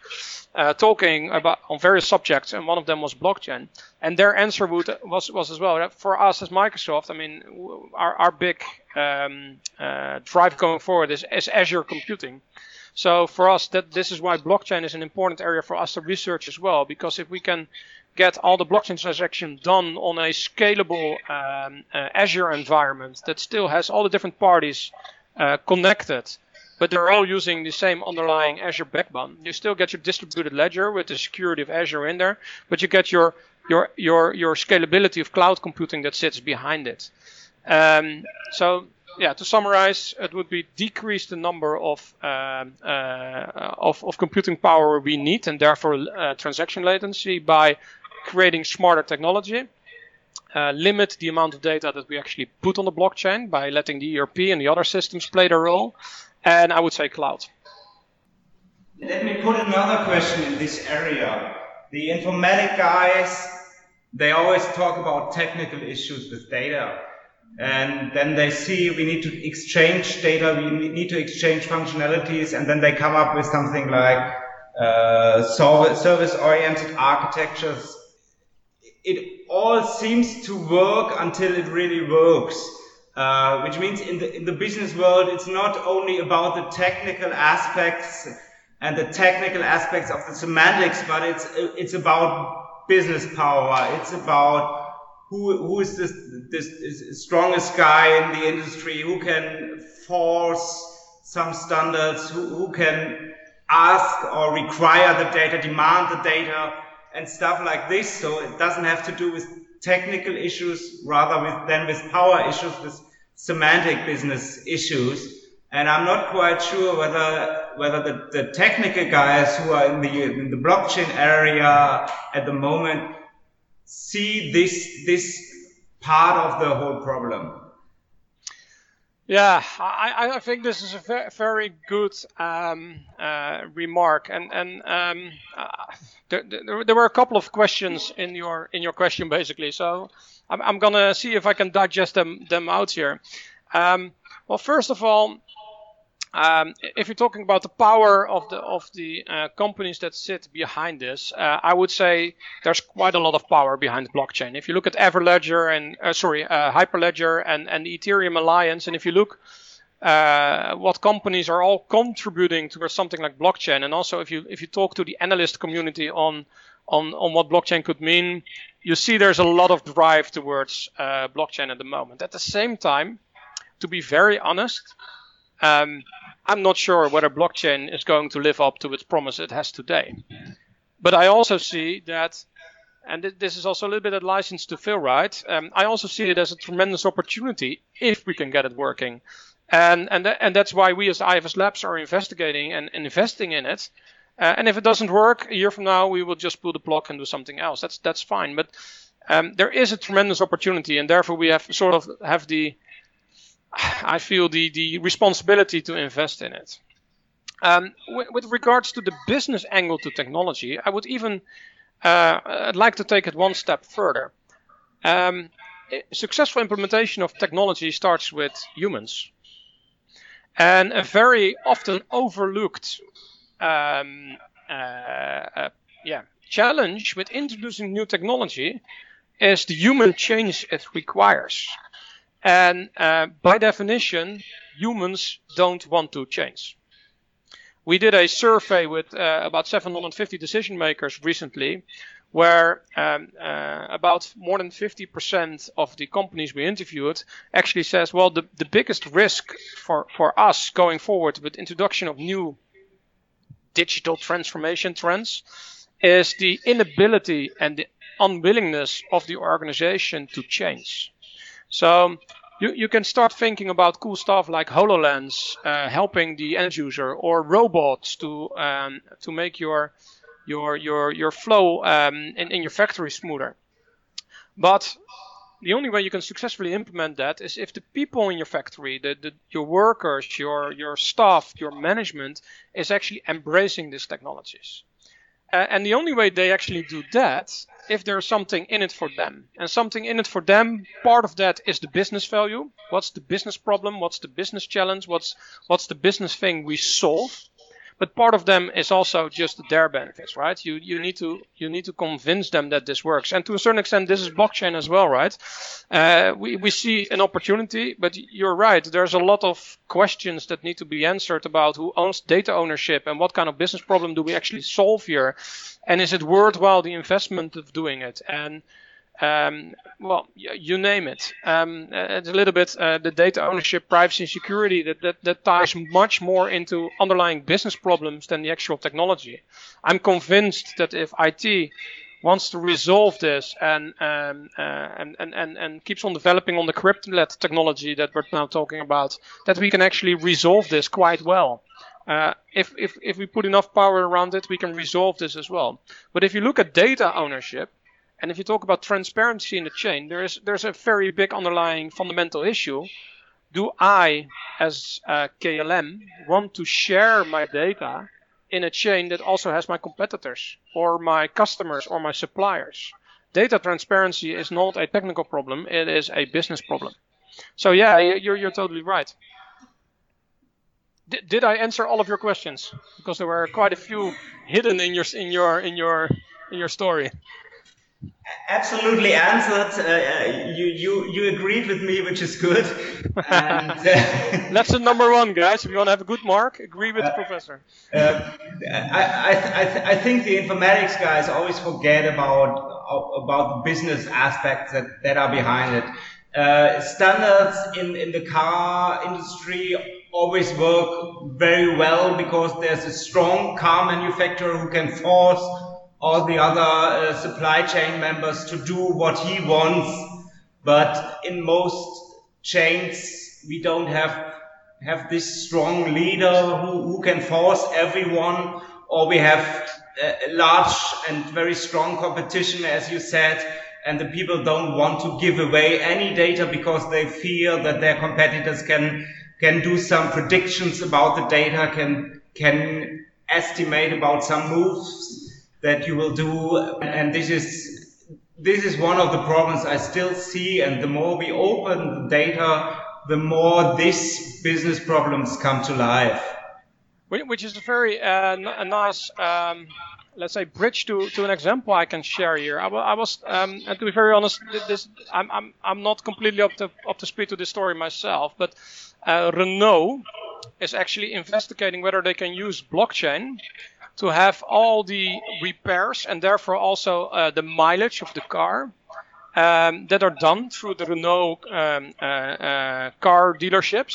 uh, talking about on various subjects, and one of them was blockchain. And their answer would, was, was as well for us as Microsoft. I mean, our, our big um, uh, drive going forward is, is Azure computing. So for us, that this is why blockchain is an important area for us to research as well, because if we can get all the blockchain transactions done on a scalable um, uh, Azure environment that still has all the different parties uh, connected, but they're all using the same underlying Azure backbone. You still get your distributed ledger with the security of Azure in there, but you get your your your your scalability of cloud computing that sits behind it. Um, so yeah, to summarize, it would be decrease the number of um, uh, of, of computing power we need, and therefore uh, transaction latency by creating smarter technology, uh, limit the amount of data that we actually put on the blockchain by letting the ERP and the other systems play their role, and I would say cloud. Let me put another question in this area. The informatic guys, they always talk about technical issues with data. And then they see we need to exchange data, we need to exchange functionalities, and then they come up with something like uh, service oriented architectures it all seems to work until it really works. Uh, which means in the, in the business world, it's not only about the technical aspects and the technical aspects of the semantics, but it's, it's about business power. It's about who, who is this, this strongest guy in the industry, who can force some standards, who, who can ask or require the data, demand the data, and stuff like this. So it doesn't have to do with technical issues, rather with than with power issues, with semantic business issues. And I'm not quite sure whether whether the, the technical guys who are in the in the blockchain area at the moment see this this part of the whole problem. Yeah, I, I think this is a very good um, uh, remark, and and um, uh, there, there, were a couple of questions in your in your question basically. So I'm, I'm gonna see if I can digest them them out here. Um, well, first of all, um, if you're talking about the power of the of the uh, companies that sit behind this, uh, I would say there's quite a lot of power behind blockchain. If you look at Everledger and uh, sorry, uh, Hyperledger and and the Ethereum Alliance, and if you look uh, what companies are all contributing towards something like blockchain, and also if you if you talk to the analyst community on on on what blockchain could mean, you see there's a lot of drive towards uh, blockchain at the moment. At the same time, to be very honest. Um, I'm not sure whether blockchain is going to live up to its promise it has today. But I also see that, and this is also a little bit of license to fail, right? Um, I also see it as a tremendous opportunity if we can get it working. And, and, and that's why we as IFS Labs are investigating and, investing in it. Uh, and if it doesn't work a year from now, we will just pull the plug and do something else. That's that's fine. But um, there is a tremendous opportunity, and therefore we have sort of have the I feel the, the responsibility to invest in it. Um, with, with, regards to the business angle to technology, I would even uh, I'd like to take it one step further. Um, successful implementation of technology starts with humans, and a very often overlooked um, uh, uh, yeah challenge with introducing new technology is the human change it requires. And uh, by definition, humans don't want to change. We did a survey with uh, about 750 decision makers recently, where um, uh, about more than 50% of the companies we interviewed actually says, well, the, the biggest risk for, for us going forward with introduction of new digital transformation trends is the inability and the unwillingness of the organization to change. So you, you can start thinking about cool stuff like HoloLens uh, helping the end user or robots to um, to make your your your your flow um, in, in your factory smoother. But the only way you can successfully implement that is if the people in your factory, the, the, your workers, your your staff, your management is actually embracing these technologies. Uh, and the only way they actually do that if there's something in it for them. And something in it for them, part of that is the business value. What's the business problem? What's the business challenge? What's what's the business thing we solve? But part of them is also just their benefits, right? You you need to you need to convince them that this works, and to a certain extent, this is blockchain as well, right? Uh, we we see an opportunity, but you're right. There's a lot of questions that need to be answered about who owns data ownership and what kind of business problem do we actually solve here, and is it worthwhile the investment of doing it, and um, well, you name it. Um, it's a little bit uh, the data ownership, privacy, and security that, that, that ties much more into underlying business problems than the actual technology. I'm convinced that if IT wants to resolve this and um, uh, and, and, and, and keeps on developing on the cryptlet technology that we're now talking about, that we can actually resolve this quite well. Uh, if, if, if we put enough power around it, we can resolve this as well. But if you look at data ownership, and if you talk about transparency in the chain, there is there's a very big underlying fundamental issue. Do I, as uh, a KLM, want to share my data in a chain that also has my competitors or my customers or my suppliers? Data transparency is not a technical problem; it is a business problem. So yeah, you're you're totally right. Did, did I answer all of your questions? Because there were quite a few hidden in your in your in your in your story absolutely answered. Uh, uh, you you you agreed with me, which is good. And, uh, the number one, guys. If you want to have a good mark, agree with the professor. Uh, I I I, th I think the informatics guys always forget about about the business aspects that that are behind it. Uh, standards in in the car industry always work very well because there's a strong car manufacturer who can force all the other uh, supply chain members to do what he wants. But in most chains, we don't have have this strong leader who, who can force everyone, or we have a large and very strong competition, as you said, and the people don't want to give away any data because they fear that their competitors can can do some predictions about the data, can can estimate about some moves that you will do, and this is this is one of the problems I still see. And the more we open the data, the more these business problems come to life. Which is a very uh, a nice. Um let's say bridge to, to an example I can share here. I, I was, um, and to be very honest, this I'm I'm I'm not completely up to up to speed to this story myself, but uh, Renault is actually investigating whether they can use blockchain to have all the repairs and therefore also uh, the mileage of the car um, that are done through the Renault um, uh, uh car dealerships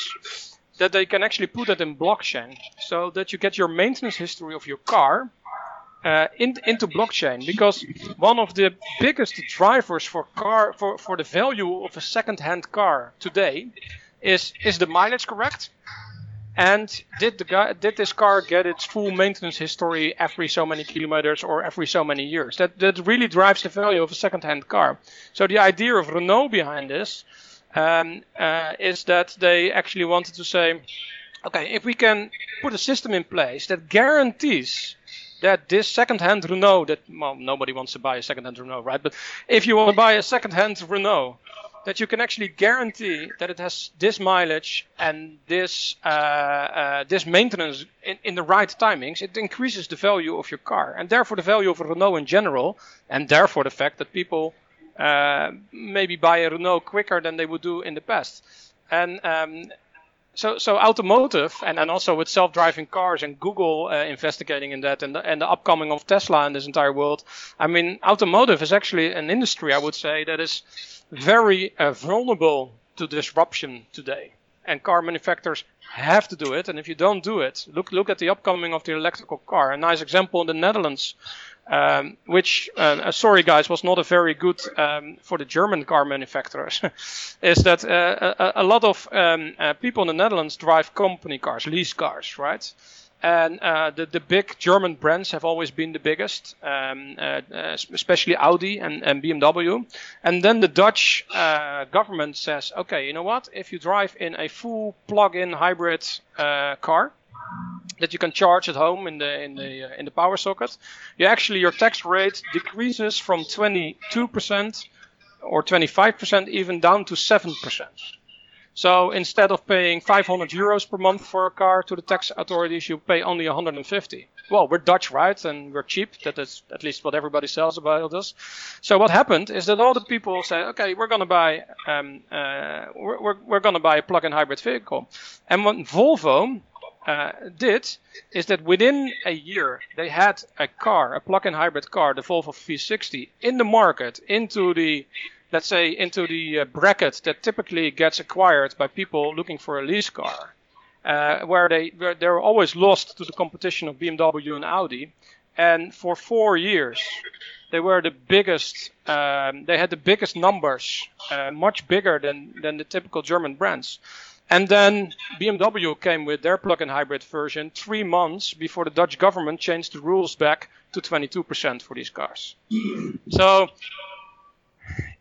that they can actually put it in blockchain so that you get your maintenance history of your car uh, in, into blockchain. Because one of the biggest drivers for car for, for the value of a second-hand car today is is the mileage correct and did the guy did this car get its full maintenance history every so many kilometers or every so many years? That that really drives the value of a second-hand car. So the idea of Renault behind this um, uh, is that they actually wanted to say okay if we can put a system in place that guarantees that this second-hand Renault that well nobody wants to buy a second-hand Renault right? But if you want to buy a second-hand Renault that you can actually guarantee that it has this mileage and this uh, uh, this maintenance in, in the right timings. It increases the value of your car and therefore the value of Renault in general and therefore the fact that people uh, maybe buy a Renault quicker than they would do in the past. And um, so so automotive and, and also with self-driving cars and Google uh, investigating in that and the, and the upcoming of Tesla in this entire world. I mean, automotive is actually an industry I would say that is very uh, vulnerable to disruption today. And car manufacturers have to do it. And if you don't do it, look look at the upcoming of the electrical car. A nice example in the Netherlands um, which, uh, uh, sorry guys, was not a very good um, for the German car manufacturers, is that uh, a, a, lot of um, uh, people in the Netherlands drive company cars, lease cars, right? And uh, the, the big German brands have always been the biggest, um, uh, especially Audi and, and, BMW. And then the Dutch government says, okay, you know what? If you drive in a full plug-in hybrid car, that you can charge at home in the in the uh, in the power socket, you actually your tax rate decreases from 22% or 25% even down to 7%. So instead of paying 500 euros per month for a car to the tax authorities, you pay only 150. Well, we're Dutch, right? And we're cheap. That is at least what everybody says about us. So what happened is that all the people say, okay, we're going to buy, um, uh, we're, we're, we're going to buy a plug-in hybrid vehicle. And when Volvo uh, did is that within a year they had a car, a plug-in hybrid car, the Volvo V60, in the market into the let's say into the uh, bracket that typically gets acquired by people looking for a lease car, uh, where they where they're always lost to the competition of BMW and Audi, and for four years they were the biggest. Um, they had the biggest numbers, uh, much bigger than than the typical German brands. And then BMW came with their plug-in hybrid version three months before the Dutch government changed the rules back to 22% for these cars. So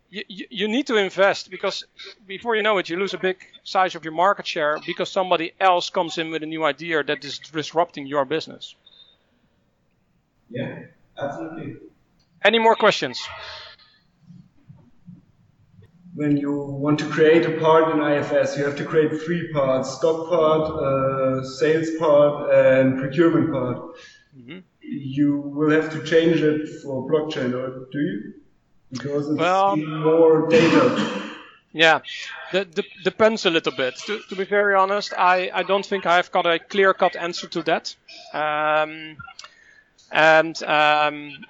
you, you need to invest because before you know it, you lose a big size of your market share because somebody else comes in with a new idea that is disrupting your business. Yeah, absolutely. Any more questions? When you want to create a part in IFS, you have to create three parts: stock part, uh, sales part, and procurement part. Mm-hmm. You will have to change it for blockchain, or do you? Because it's well, more data. Yeah, the, the, depends a little bit. To, to be very honest, I, I don't think I've got a clear cut answer to that. Um, and um,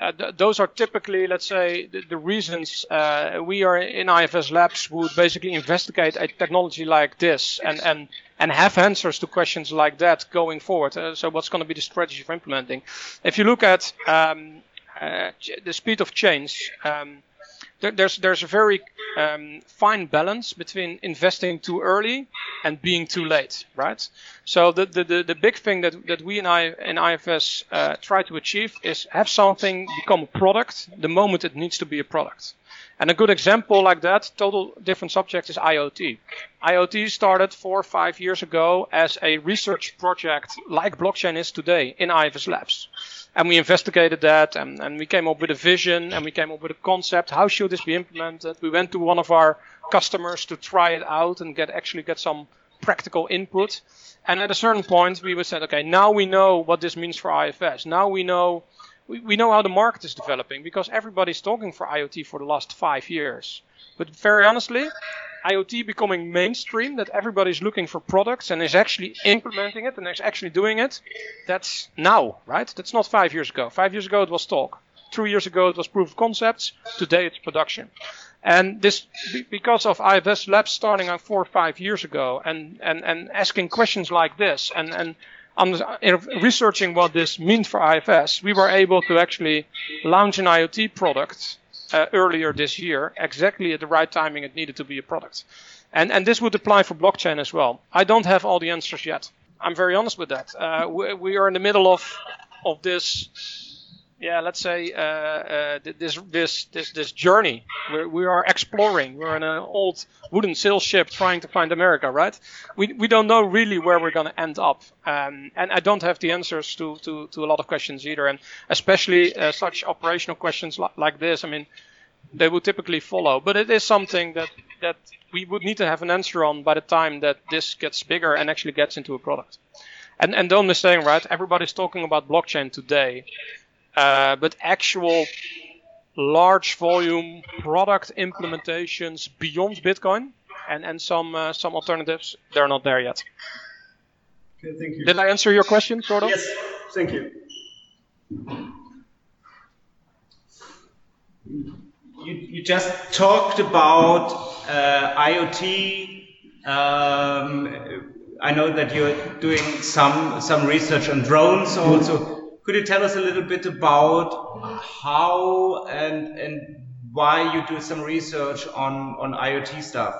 uh, th- those are typically, let's say, the, the reasons uh, we are in IFS Labs would basically investigate a technology like this and, and, and have answers to questions like that going forward. Uh, so, what's going to be the strategy for implementing? If you look at um, uh, the speed of change, um, there, there's there's a very um, fine balance between investing too early and being too late, right? So the the, the, the big thing that, that we in, I, in IFS uh, try to achieve is have something become a product the moment it needs to be a product. And a good example like that, total different subject, is IoT. IoT started four or five years ago as a research project like blockchain is today in IFS Labs. And we investigated that and, and we came up with a vision and we came up with a concept. How should this be implemented? We went to one of our customers to try it out and get actually get some practical input. And at a certain point, we said, okay, now we know what this means for IFS. Now we know we, we know how the market is developing because everybody's talking for IoT for the last five years. But very honestly, IoT becoming mainstream, that everybody's looking for products and is actually implementing it and is actually doing it, that's now, right? That's not five years ago. Five years ago it was talk. Two years ago it was proof of concepts. Today it's production. And this, because of IFS Labs starting out four or five years ago and, and, and asking questions like this and, and researching what this means for IFS, we were able to actually launch an IoT product uh, earlier this year, exactly at the right timing it needed to be a product. And, and this would apply for blockchain as well. I don't have all the answers yet. I'm very honest with that. Uh, we, we, are in the middle of, of this yeah, let's say uh, uh, this this this this journey. We're, we are exploring. We're in an old wooden sail ship trying to find America, right? We we don't know really where we're going to end up, um, and I don't have the answers to, to, to a lot of questions either, and especially uh, such operational questions li- like this. I mean, they would typically follow, but it is something that that we would need to have an answer on by the time that this gets bigger and actually gets into a product. And and don't mistake, right? Everybody's talking about blockchain today. Uh, but actual large volume product implementations beyond Bitcoin and, and some uh, some alternatives, they're not there yet. Okay, thank you. Did I answer your question, sort of? Yes, thank you. You, you just talked about uh, IoT. Um, I know that you're doing some some research on drones also. Could you tell us a little bit about how and and why you do some research on on IoT stuff?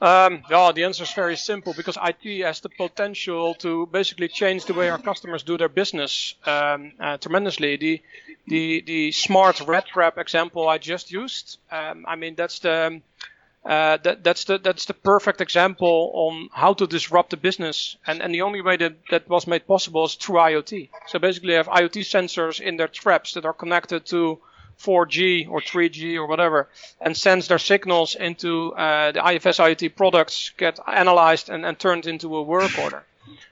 Um, yeah, the answer is very simple because IT has the potential to basically change the way our customers do their business um, uh, tremendously. The the the smart red trap example I just used. Um, I mean that's the uh, that, that's the that's the perfect example on how to disrupt the business, and and the only way that that was made possible is through IoT. So basically, you have IoT sensors in their traps that are connected to 4G or 3G or whatever, and sends their signals into uh, the IFS IoT products, get analyzed and, and turned into a work order.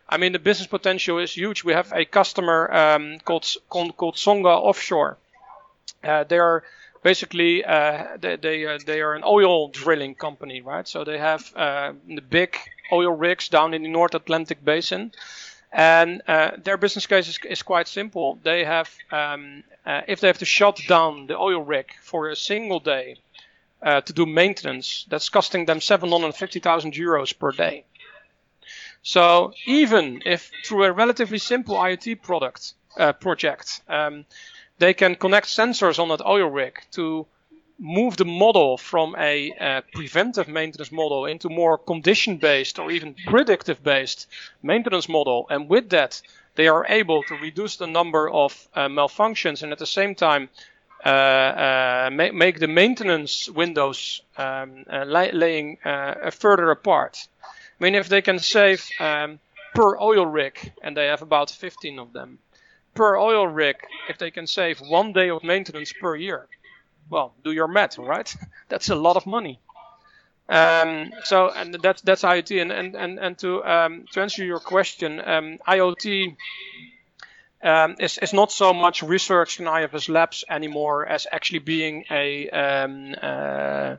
I mean, the business potential is huge. We have a customer um, called called Songa Offshore. Uh, they are basically uh, they they, uh, they are an oil drilling company, right? So they have uh, the big oil rigs down in the North Atlantic Basin, and uh, their business case is, is, quite simple. They have um, uh, if they have to shut down the oil rig for a single day uh, to do maintenance, that's costing them 750,000 euros per day. So even if through a relatively simple IoT product project. Um, they can connect sensors on that oil rig to move the model from a uh, preventive maintenance model into more condition based or even predictive based maintenance model. And with that, they are able to reduce the number of uh, malfunctions and at the same time uh, uh ma- make the maintenance windows um, uh, lay- laying uh, further apart. I mean, if they can save um, per oil rig, and they have about 15 of them, per oil rig if they can save one day of maintenance per year. Well, do your math, right? that's a lot of money. Um, so, and that's that's IoT. And and and, and to um, to answer your question, um, IoT um, is not so much researched in IFS labs anymore as actually being a um, uh,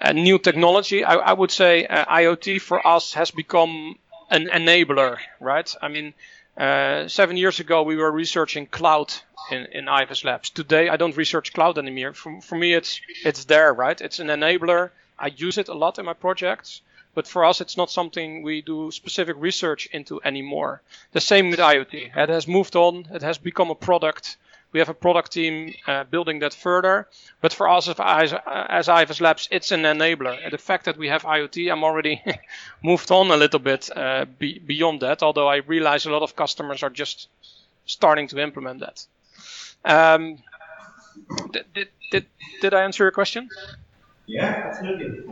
a new technology. I, I would say uh, IoT for us has become an enabler, right? I mean, uh, seven years ago, we were researching cloud in, in IFS Labs. Today, I don't research cloud anymore. For, for me, it's it's there, right? It's an enabler. I use it a lot in my projects, but for us, it's not something we do specific research into anymore. The same with IoT. It has moved on. It has become a product we have a product team uh, building that further. But for us as, as IFS Labs, it's an enabler. And the fact that we have IoT, I'm already moved on a little bit uh, be, beyond that, although I realize a lot of customers are just starting to implement that. Um, Did, did, did, did I answer your question? Yeah, absolutely.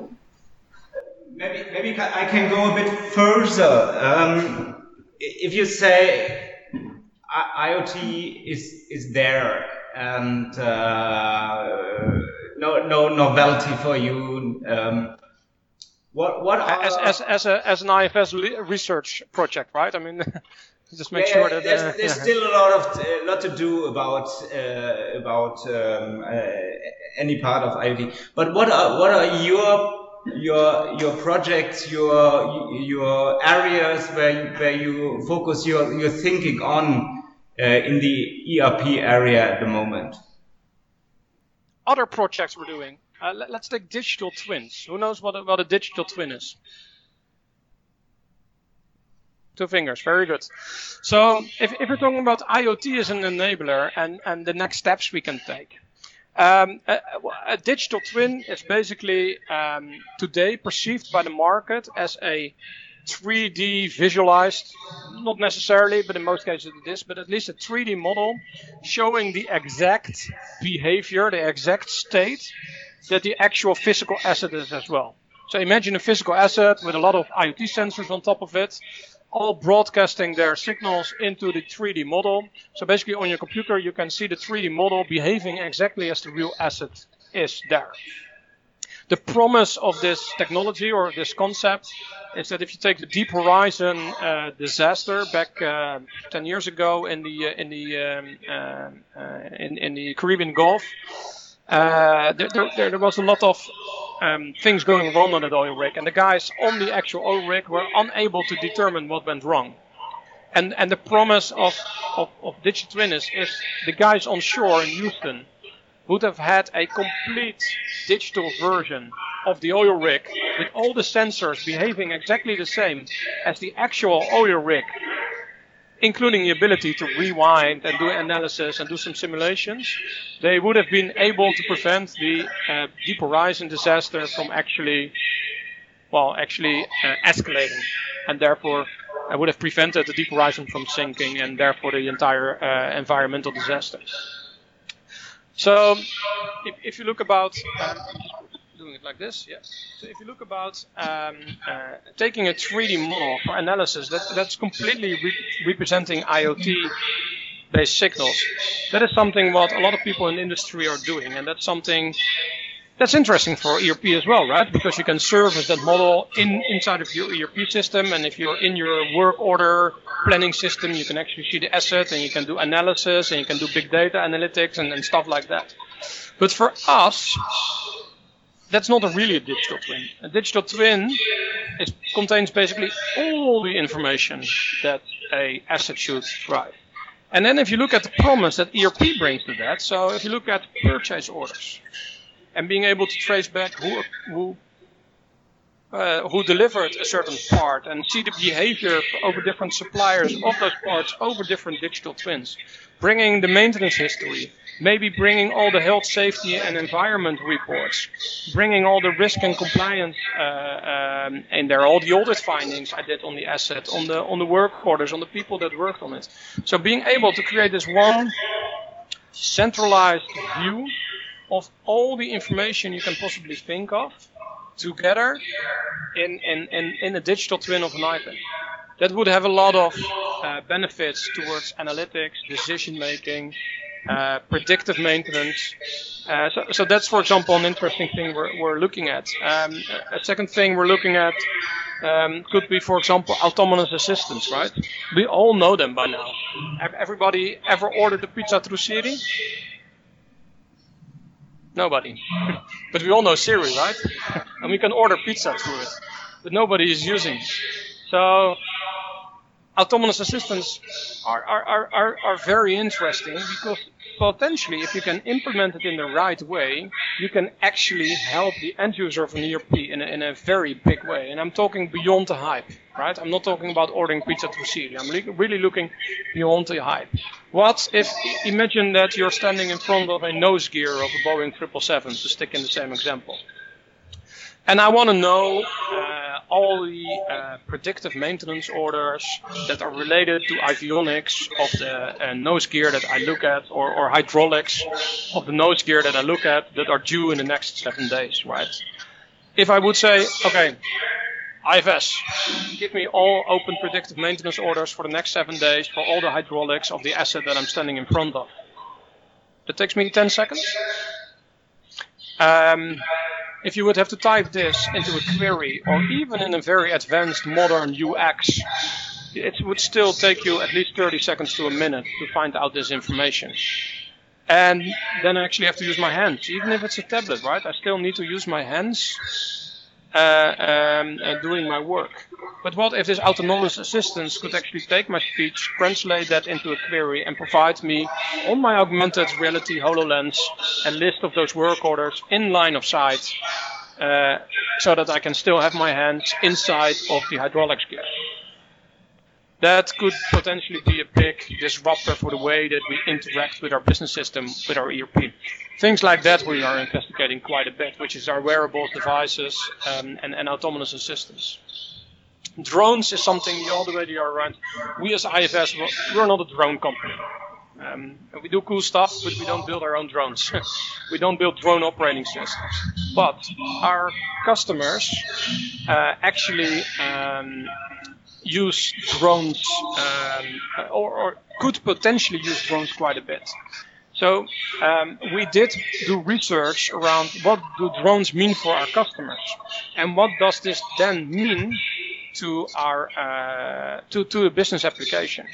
Maybe, maybe I can go a bit further. Um, if you say IoT is, is there and uh, no, no novelty for you, um, what, what are... as, as, as, a, as an IFS research project, right? I mean, just make yeah, sure that there's, uh, there's yeah. still a lot of a uh, lot to do about uh, about um, uh, any part of IoT. But what are what are your your your projects, your your areas where you, where you focus your your thinking on in the ERP area at the moment? Other projects we're doing. Uh, let, us take digital twins. Who knows what a, what a digital twin is? Two fingers, very good. So if, if we're talking about IoT as an enabler and, and the next steps we can take, um, a, a, digital twin is basically um, today perceived by the market as a 3D visualized, not necessarily, but in most cases it is, but at least a 3D model showing the exact behavior, the exact state that the actual physical asset is as well. So imagine a physical asset with a lot of IoT sensors on top of it, all broadcasting their signals into the 3D model. So basically on your computer you can see the 3D model behaving exactly as the real asset is there. The promise of this technology or this concept is that if you take the Deep Horizon uh, disaster back uh, 10 years ago in the uh, in the um, uh, in, in the Caribbean Gulf, uh, there, there, there, was a lot of um, things going wrong on that oil rig, and the guys on the actual oil rig were unable to determine what went wrong. And and the promise of of, of Digital Twin is, is the guys on shore in Houston would have had a complete digital version of the oil rig with all the sensors behaving exactly the same as the actual oil rig including the ability to rewind and do analysis and do some simulations, they would have been able to prevent the uh, Deep Horizon disaster from actually, well, actually uh, escalating, and therefore uh, would have prevented the Deep Horizon from sinking, and therefore the entire uh, environmental disaster. So, if, if you look about um, doing it like this, yeah. So if you look about um, uh, taking a 3D model for analysis, that, that's completely re representing IoT based signals. That is something what a lot of people in industry are doing, and that's something that's interesting for ERP as well, right? Because you can service that model in inside of your ERP system, and if you're in your work order planning system, you can actually see the asset, and you can do analysis, and you can do big data analytics, and, and stuff like that. But for us, that's not a really a digital twin. A digital twin it contains basically all the information that a asset should drive. And then if you look at the promise that ERP brings to that, so if you look at purchase orders and being able to trace back who who uh, who delivered a certain part and see the behavior over different suppliers of those parts over different digital twins, bringing the maintenance history, maybe bringing all the health, safety, and environment reports, bringing all the risk and compliance uh, um, in there, all the audit findings I did on the asset, on the on the work orders, on the people that worked on it. So being able to create this one centralized view of all the information you can possibly think of together in, in, in, in a digital twin of an item. That would have a lot of uh, benefits towards analytics, decision making, uh, predictive maintenance. Uh, so, so, that's, for example, an interesting thing we're, we're looking at. Um, a second thing we're looking at um, could be, for example, autonomous assistants, right? We all know them by now. Everybody ever ordered a pizza through Siri? Nobody. but we all know Siri, right? and we can order pizza through it. But nobody is using it. So autonomous assistants are, are, are, are, are very interesting because potentially, if you can implement it in the right way, you can actually help the end user of an ERP in a, in a very big way. And I'm talking beyond the hype, right? I'm not talking about ordering pizza to Siri. I'm really looking beyond the hype. What if, imagine that you're standing in front of a nose gear of a Boeing 777, to stick in the same example. And I want to know uh, all the uh, predictive maintenance orders that are related to avionics of the uh, nose gear that I look at, or, or hydraulics of the nose gear that I look at that are due in the next seven days, right? If I would say, okay, IFS, give me all open predictive maintenance orders for the next seven days for all the hydraulics of the asset that I'm standing in front of. That takes me 10 seconds. Um, if you would have to type this into a query or even in a very advanced modern UX, it would still take you at least 30 seconds to a minute to find out this information. And then I actually have to use my hands, even if it's a tablet, right? I still need to use my hands uh, um, uh, doing my work. But what if this autonomous assistant could actually take my speech, translate that into a query, and provide me on my augmented reality HoloLens a list of those work orders in line of sight, uh, so that I can still have my hands inside of the hydraulics gear? that could potentially be a big disruptor for the way that we interact with our business system, with our ERP. Things like that we are investigating quite a bit, which is our wearable devices um, and, and autonomous assistants. Drones is something you already are around. We as IFS, we're not a drone company. Um, we do cool stuff, but we don't build our own drones. we don't build drone operating systems. But our customers uh, actually um, use drones um, or, or, could potentially use drones quite a bit. So um, we did do research around what do drones mean for our customers, and what does this then mean to our uh, to to a business application.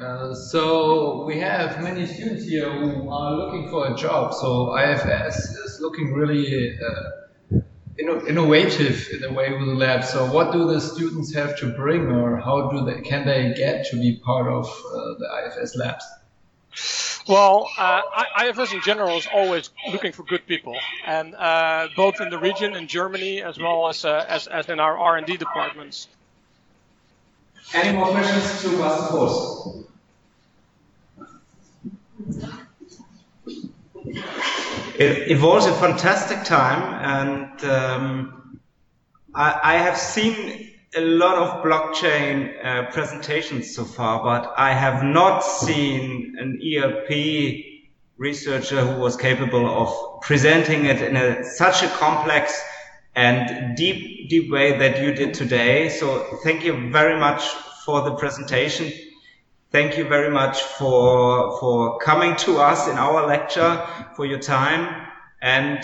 Uh, so we have many students here who are looking for a job. So IFS is looking really uh, innovative in a way with the lab. So what do the students have to bring or how do they, can they get to be part of uh, the IFS labs? Well, uh, IFS in general is always looking for good people, and uh, both in the region in Germany as well as, uh, as, as in our R&D departments. Any more questions to Bas Force? It, it, was a fantastic time, and um, I, I, have seen a lot of blockchain uh, presentations so far, but I have not seen an ERP researcher who was capable of presenting it in a, such a complex and deep, deep way that you did today. So thank you very much for the presentation. Thank you very much for, for coming to us in our lecture, for your time, and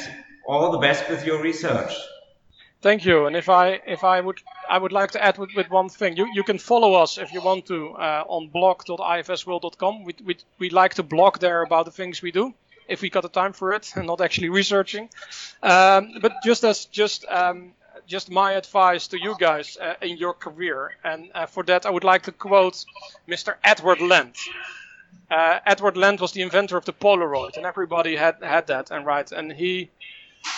all the best with your research. Thank you. And if I if I would I would like to add with, with one thing. You you can follow us if you want to uh, on blog.ifsworld.com. We, we we like to blog there about the things we do if we got the time for it and not actually researching. Um, but just as just um, just my advice to you guys uh, in your career. And uh, for that, I would like to quote Mr. Edward Land. Uh, Edward Land was the inventor of the Polaroid, and everybody had had that and right. And he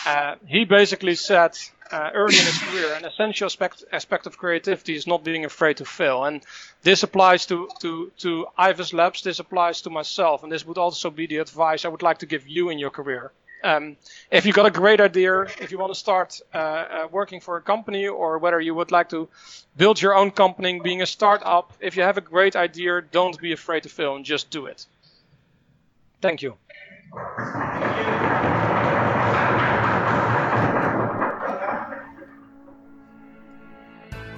uh, he basically said uh, early in his career, an essential aspect aspect of creativity is not being afraid to fail. And this applies to to to IFS Labs. This applies to myself, and this would also be the advice I would like to give you in your career. Um, if you've got a great idea, if you want to start uh, uh, working for a company, or whether you would like to build your own company, being a startup, if you have a great idea, don't be afraid to fail and just do it. Thank you.